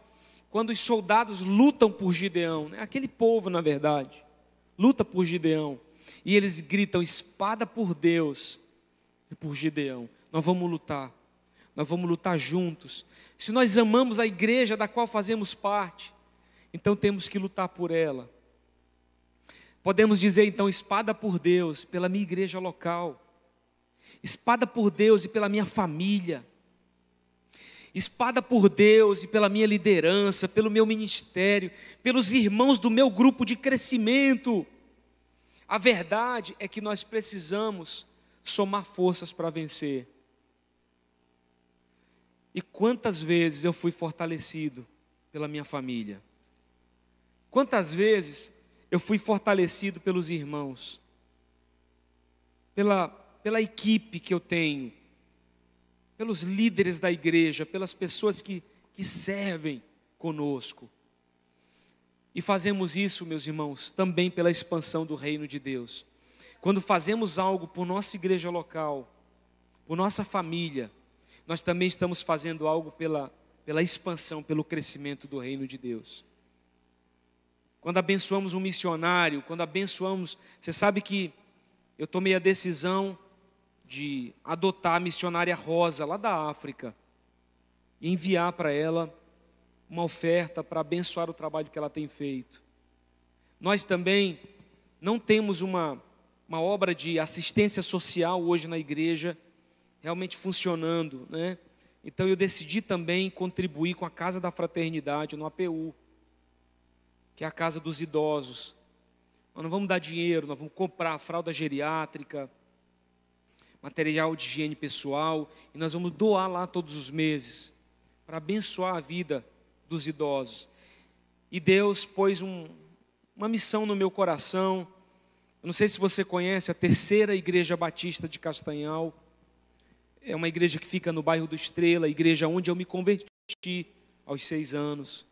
[SPEAKER 1] quando os soldados lutam por Gideão, né? aquele povo, na verdade luta por Gideão. E eles gritam: espada por Deus e por Gideão. Nós vamos lutar. Nós vamos lutar juntos. Se nós amamos a igreja da qual fazemos parte, então temos que lutar por ela. Podemos dizer então espada por Deus, pela minha igreja local. espada por Deus e pela minha família, espada por Deus e pela minha liderança, pelo meu ministério, pelos irmãos do meu grupo de crescimento. A verdade é que nós precisamos somar forças para vencer. E quantas vezes eu fui fortalecido pela minha família? Quantas vezes eu fui fortalecido pelos irmãos? Pela, pela equipe que eu tenho, pelos líderes da igreja, pelas pessoas que, que servem conosco. E fazemos isso, meus irmãos, também pela expansão do reino de Deus. Quando fazemos algo por nossa igreja local, por nossa família, nós também estamos fazendo algo pela, pela expansão, pelo crescimento do reino de Deus. Quando abençoamos um missionário, quando abençoamos, você sabe que eu tomei a decisão de adotar a missionária Rosa, lá da África, e enviar para ela uma oferta para abençoar o trabalho que ela tem feito. Nós também não temos uma, uma obra de assistência social hoje na igreja realmente funcionando, né? Então eu decidi também contribuir com a Casa da Fraternidade no APU, que é a casa dos idosos. Nós não vamos dar dinheiro, nós vamos comprar fralda geriátrica, material de higiene pessoal, e nós vamos doar lá todos os meses, para abençoar a vida dos idosos. E Deus pôs um, uma missão no meu coração. Eu não sei se você conhece a terceira igreja batista de Castanhal é uma igreja que fica no bairro do Estrela, a igreja onde eu me converti aos seis anos.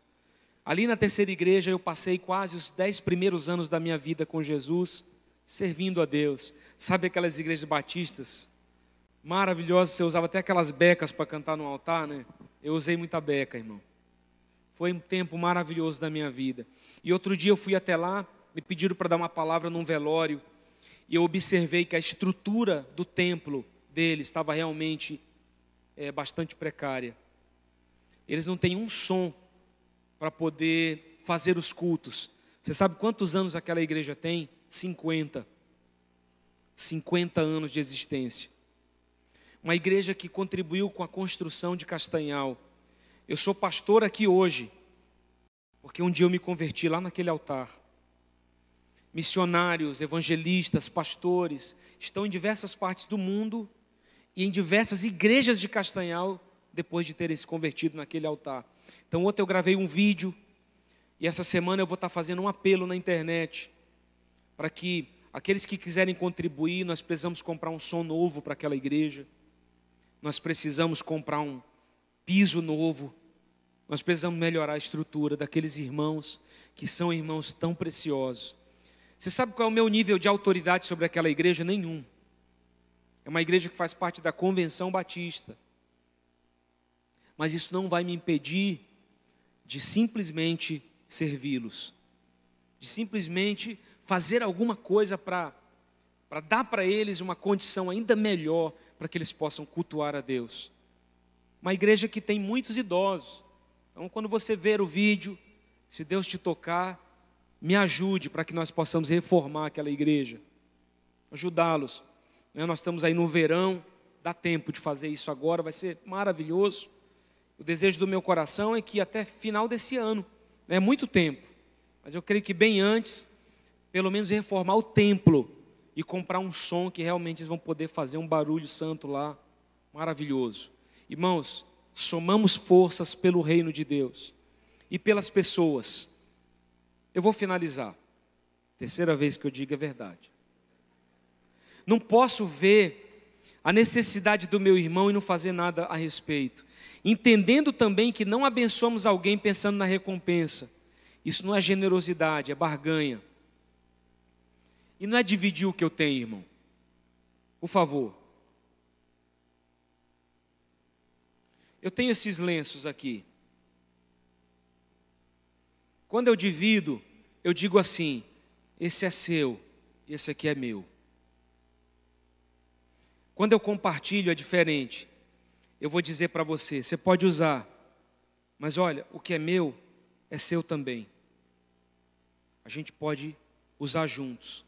[SPEAKER 1] Ali na terceira igreja eu passei quase os dez primeiros anos da minha vida com Jesus, servindo a Deus. Sabe aquelas igrejas batistas? Maravilhosas, você usava até aquelas becas para cantar no altar, né? Eu usei muita beca, irmão. Foi um tempo maravilhoso da minha vida. E outro dia eu fui até lá, me pediram para dar uma palavra num velório, e eu observei que a estrutura do templo dele estava realmente é, bastante precária. Eles não têm um som para poder fazer os cultos. Você sabe quantos anos aquela igreja tem? 50. 50 anos de existência. Uma igreja que contribuiu com a construção de Castanhal. Eu sou pastor aqui hoje, porque um dia eu me converti lá naquele altar. Missionários, evangelistas, pastores estão em diversas partes do mundo e em diversas igrejas de Castanhal depois de terem se convertido naquele altar. Então, ontem eu gravei um vídeo e essa semana eu vou estar fazendo um apelo na internet para que aqueles que quiserem contribuir, nós precisamos comprar um som novo para aquela igreja. Nós precisamos comprar um piso novo. Nós precisamos melhorar a estrutura daqueles irmãos que são irmãos tão preciosos. Você sabe qual é o meu nível de autoridade sobre aquela igreja? Nenhum. É uma igreja que faz parte da Convenção Batista. Mas isso não vai me impedir de simplesmente servi-los, de simplesmente fazer alguma coisa para dar para eles uma condição ainda melhor para que eles possam cultuar a Deus. Uma igreja que tem muitos idosos. Então, quando você ver o vídeo, se Deus te tocar, me ajude para que nós possamos reformar aquela igreja, ajudá-los. Né, nós estamos aí no verão, dá tempo de fazer isso agora, vai ser maravilhoso. O desejo do meu coração é que até final desse ano, é muito tempo, mas eu creio que bem antes, pelo menos reformar o templo e comprar um som que realmente eles vão poder fazer um barulho santo lá, maravilhoso. Irmãos, somamos forças pelo reino de Deus e pelas pessoas. Eu vou finalizar. Terceira vez que eu digo a verdade não posso ver a necessidade do meu irmão e não fazer nada a respeito. Entendendo também que não abençoamos alguém pensando na recompensa. Isso não é generosidade, é barganha. E não é dividir o que eu tenho, irmão. Por favor. Eu tenho esses lenços aqui. Quando eu divido, eu digo assim: esse é seu, esse aqui é meu. Quando eu compartilho é diferente. Eu vou dizer para você: você pode usar, mas olha, o que é meu é seu também. A gente pode usar juntos.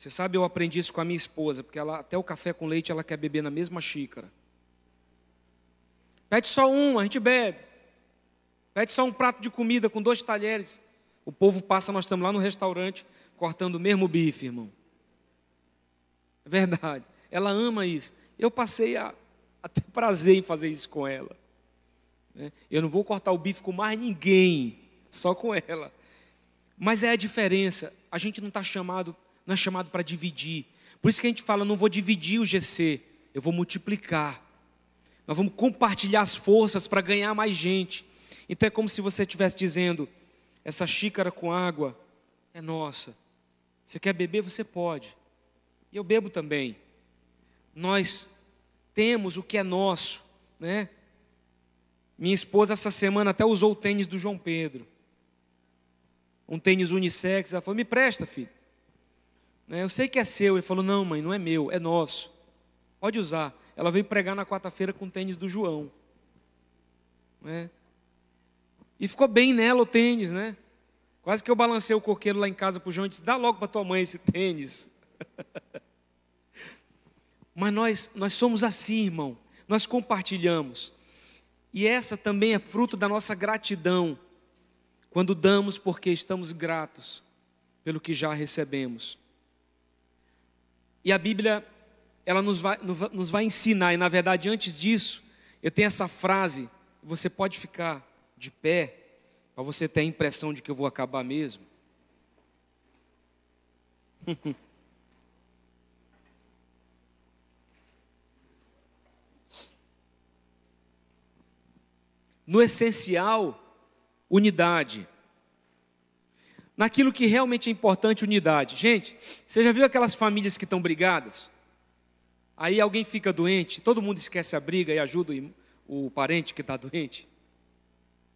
[SPEAKER 1] Você sabe, eu aprendi isso com a minha esposa, porque ela, até o café com leite ela quer beber na mesma xícara. Pede só um, a gente bebe. Pede só um prato de comida com dois talheres. O povo passa, nós estamos lá no restaurante cortando o mesmo bife, irmão. É verdade. Ela ama isso. Eu passei a, a ter prazer em fazer isso com ela. Né? Eu não vou cortar o bife com mais ninguém, só com ela. Mas é a diferença. A gente não está chamado não é chamado para dividir. Por isso que a gente fala, não vou dividir o GC, eu vou multiplicar. Nós vamos compartilhar as forças para ganhar mais gente. Então é como se você estivesse dizendo: essa xícara com água é nossa. Você quer beber, você pode. E eu bebo também. Nós temos o que é nosso, né? Minha esposa essa semana até usou o tênis do João Pedro. Um tênis unissex, ela falou: "Me presta, filho". Né? Eu sei que é seu. Ele falou: Não, mãe, não é meu, é nosso. Pode usar. Ela veio pregar na quarta-feira com o tênis do João. Né? E ficou bem nela o tênis, né? Quase que eu balancei o coqueiro lá em casa para o João e disse: Dá logo para tua mãe esse tênis. *laughs* Mas nós, nós somos assim, irmão. Nós compartilhamos. E essa também é fruto da nossa gratidão. Quando damos porque estamos gratos pelo que já recebemos. E a Bíblia, ela nos vai, nos vai ensinar, e na verdade, antes disso, eu tenho essa frase, você pode ficar de pé, para você ter a impressão de que eu vou acabar mesmo. *laughs* no essencial, unidade naquilo que realmente é importante, unidade. Gente, você já viu aquelas famílias que estão brigadas? Aí alguém fica doente, todo mundo esquece a briga e ajuda o, parente que está doente.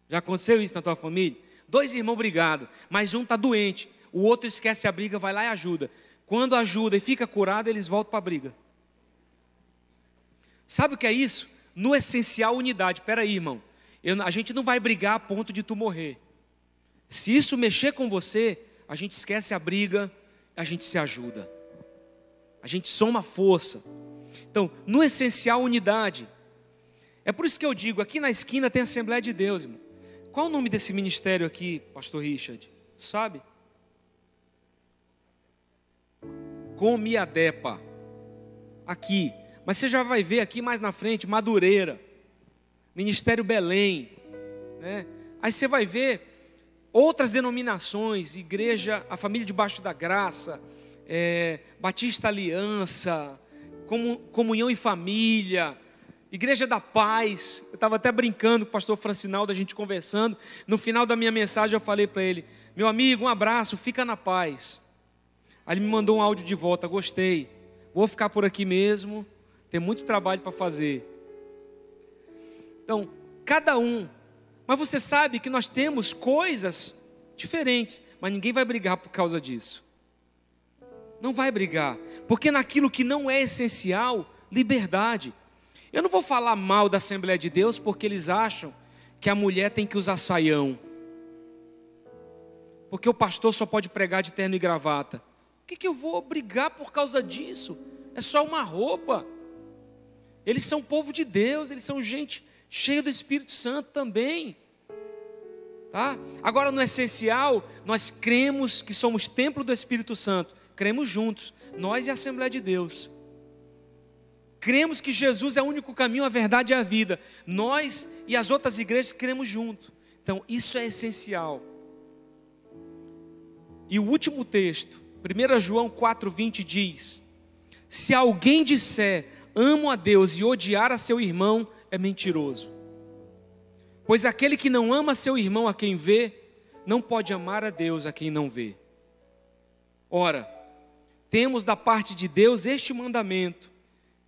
[SPEAKER 1] Já aconteceu isso na tua família? Dois irmãos brigados, mas um está doente, o outro esquece a briga, vai lá e ajuda. Quando ajuda e fica curado, eles voltam para a briga. Sabe o que é isso? No essencial, unidade. Espera aí, irmão. Eu, a gente não vai brigar a ponto de tu morrer. Se isso mexer com você, a gente esquece a briga, a gente se ajuda. A gente soma força. Então, no essencial, unidade. É por isso que eu digo, aqui na esquina tem a Assembleia de Deus, irmão. Qual o nome desse ministério aqui, pastor Richard? Tu sabe? Comiadepa. Aqui. Mas você já vai ver aqui mais na frente, Madureira. Ministério Belém. Né? Aí você vai ver outras denominações, igreja, a família debaixo da graça, é, Batista Aliança, comunhão em família, Igreja da Paz. Eu estava até brincando com o pastor Francinaldo, a gente conversando. No final da minha mensagem eu falei para ele: Meu amigo, um abraço, fica na paz. Aí ele me mandou um áudio de volta, gostei. Vou ficar por aqui mesmo, tem muito trabalho para fazer. Então, cada um mas você sabe que nós temos coisas diferentes, mas ninguém vai brigar por causa disso. Não vai brigar, porque naquilo que não é essencial, liberdade. Eu não vou falar mal da Assembleia de Deus porque eles acham que a mulher tem que usar saião. Porque o pastor só pode pregar de terno e gravata. O que, que eu vou brigar por causa disso? É só uma roupa. Eles são povo de Deus, eles são gente cheio do Espírito Santo também. Tá? Agora, no essencial, nós cremos que somos templo do Espírito Santo, cremos juntos, nós e a Assembleia de Deus. Cremos que Jesus é o único caminho, a verdade e a vida. Nós e as outras igrejas cremos junto. Então, isso é essencial. E o último texto, 1 João 4,20 diz: Se alguém disser amo a Deus e odiar a seu irmão, é mentiroso. Pois aquele que não ama seu irmão a quem vê, não pode amar a Deus a quem não vê. Ora, temos da parte de Deus este mandamento: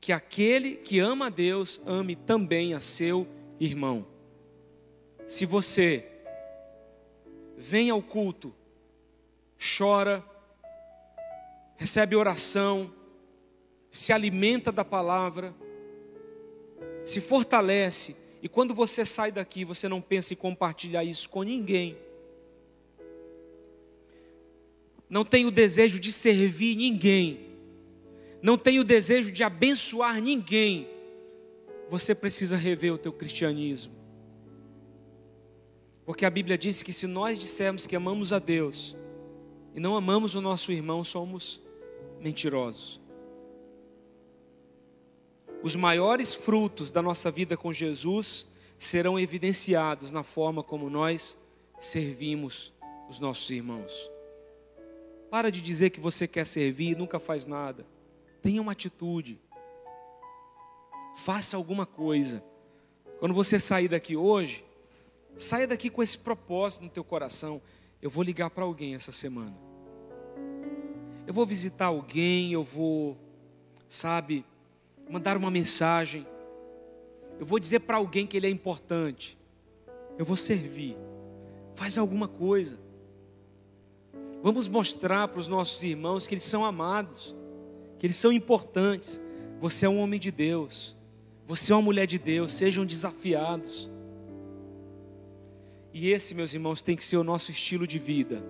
[SPEAKER 1] que aquele que ama a Deus ame também a seu irmão. Se você vem ao culto, chora, recebe oração, se alimenta da palavra, se fortalece, e quando você sai daqui, você não pensa em compartilhar isso com ninguém. não tem o desejo de servir ninguém, não tem o desejo de abençoar ninguém, você precisa rever o teu cristianismo. Porque a Bíblia diz que se nós dissermos que amamos a Deus e não amamos o nosso irmão, somos mentirosos. Os maiores frutos da nossa vida com Jesus serão evidenciados na forma como nós servimos os nossos irmãos. Para de dizer que você quer servir e nunca faz nada. Tenha uma atitude. Faça alguma coisa. Quando você sair daqui hoje, saia daqui com esse propósito no teu coração. Eu vou ligar para alguém essa semana. Eu vou visitar alguém, eu vou, sabe, mandar uma mensagem. Eu vou dizer para alguém que ele é importante. Eu vou servir. Faz alguma coisa. Vamos mostrar para os nossos irmãos que eles são amados, que eles são importantes. Você é um homem de Deus, você é uma mulher de Deus, sejam desafiados. E esse, meus irmãos, tem que ser o nosso estilo de vida.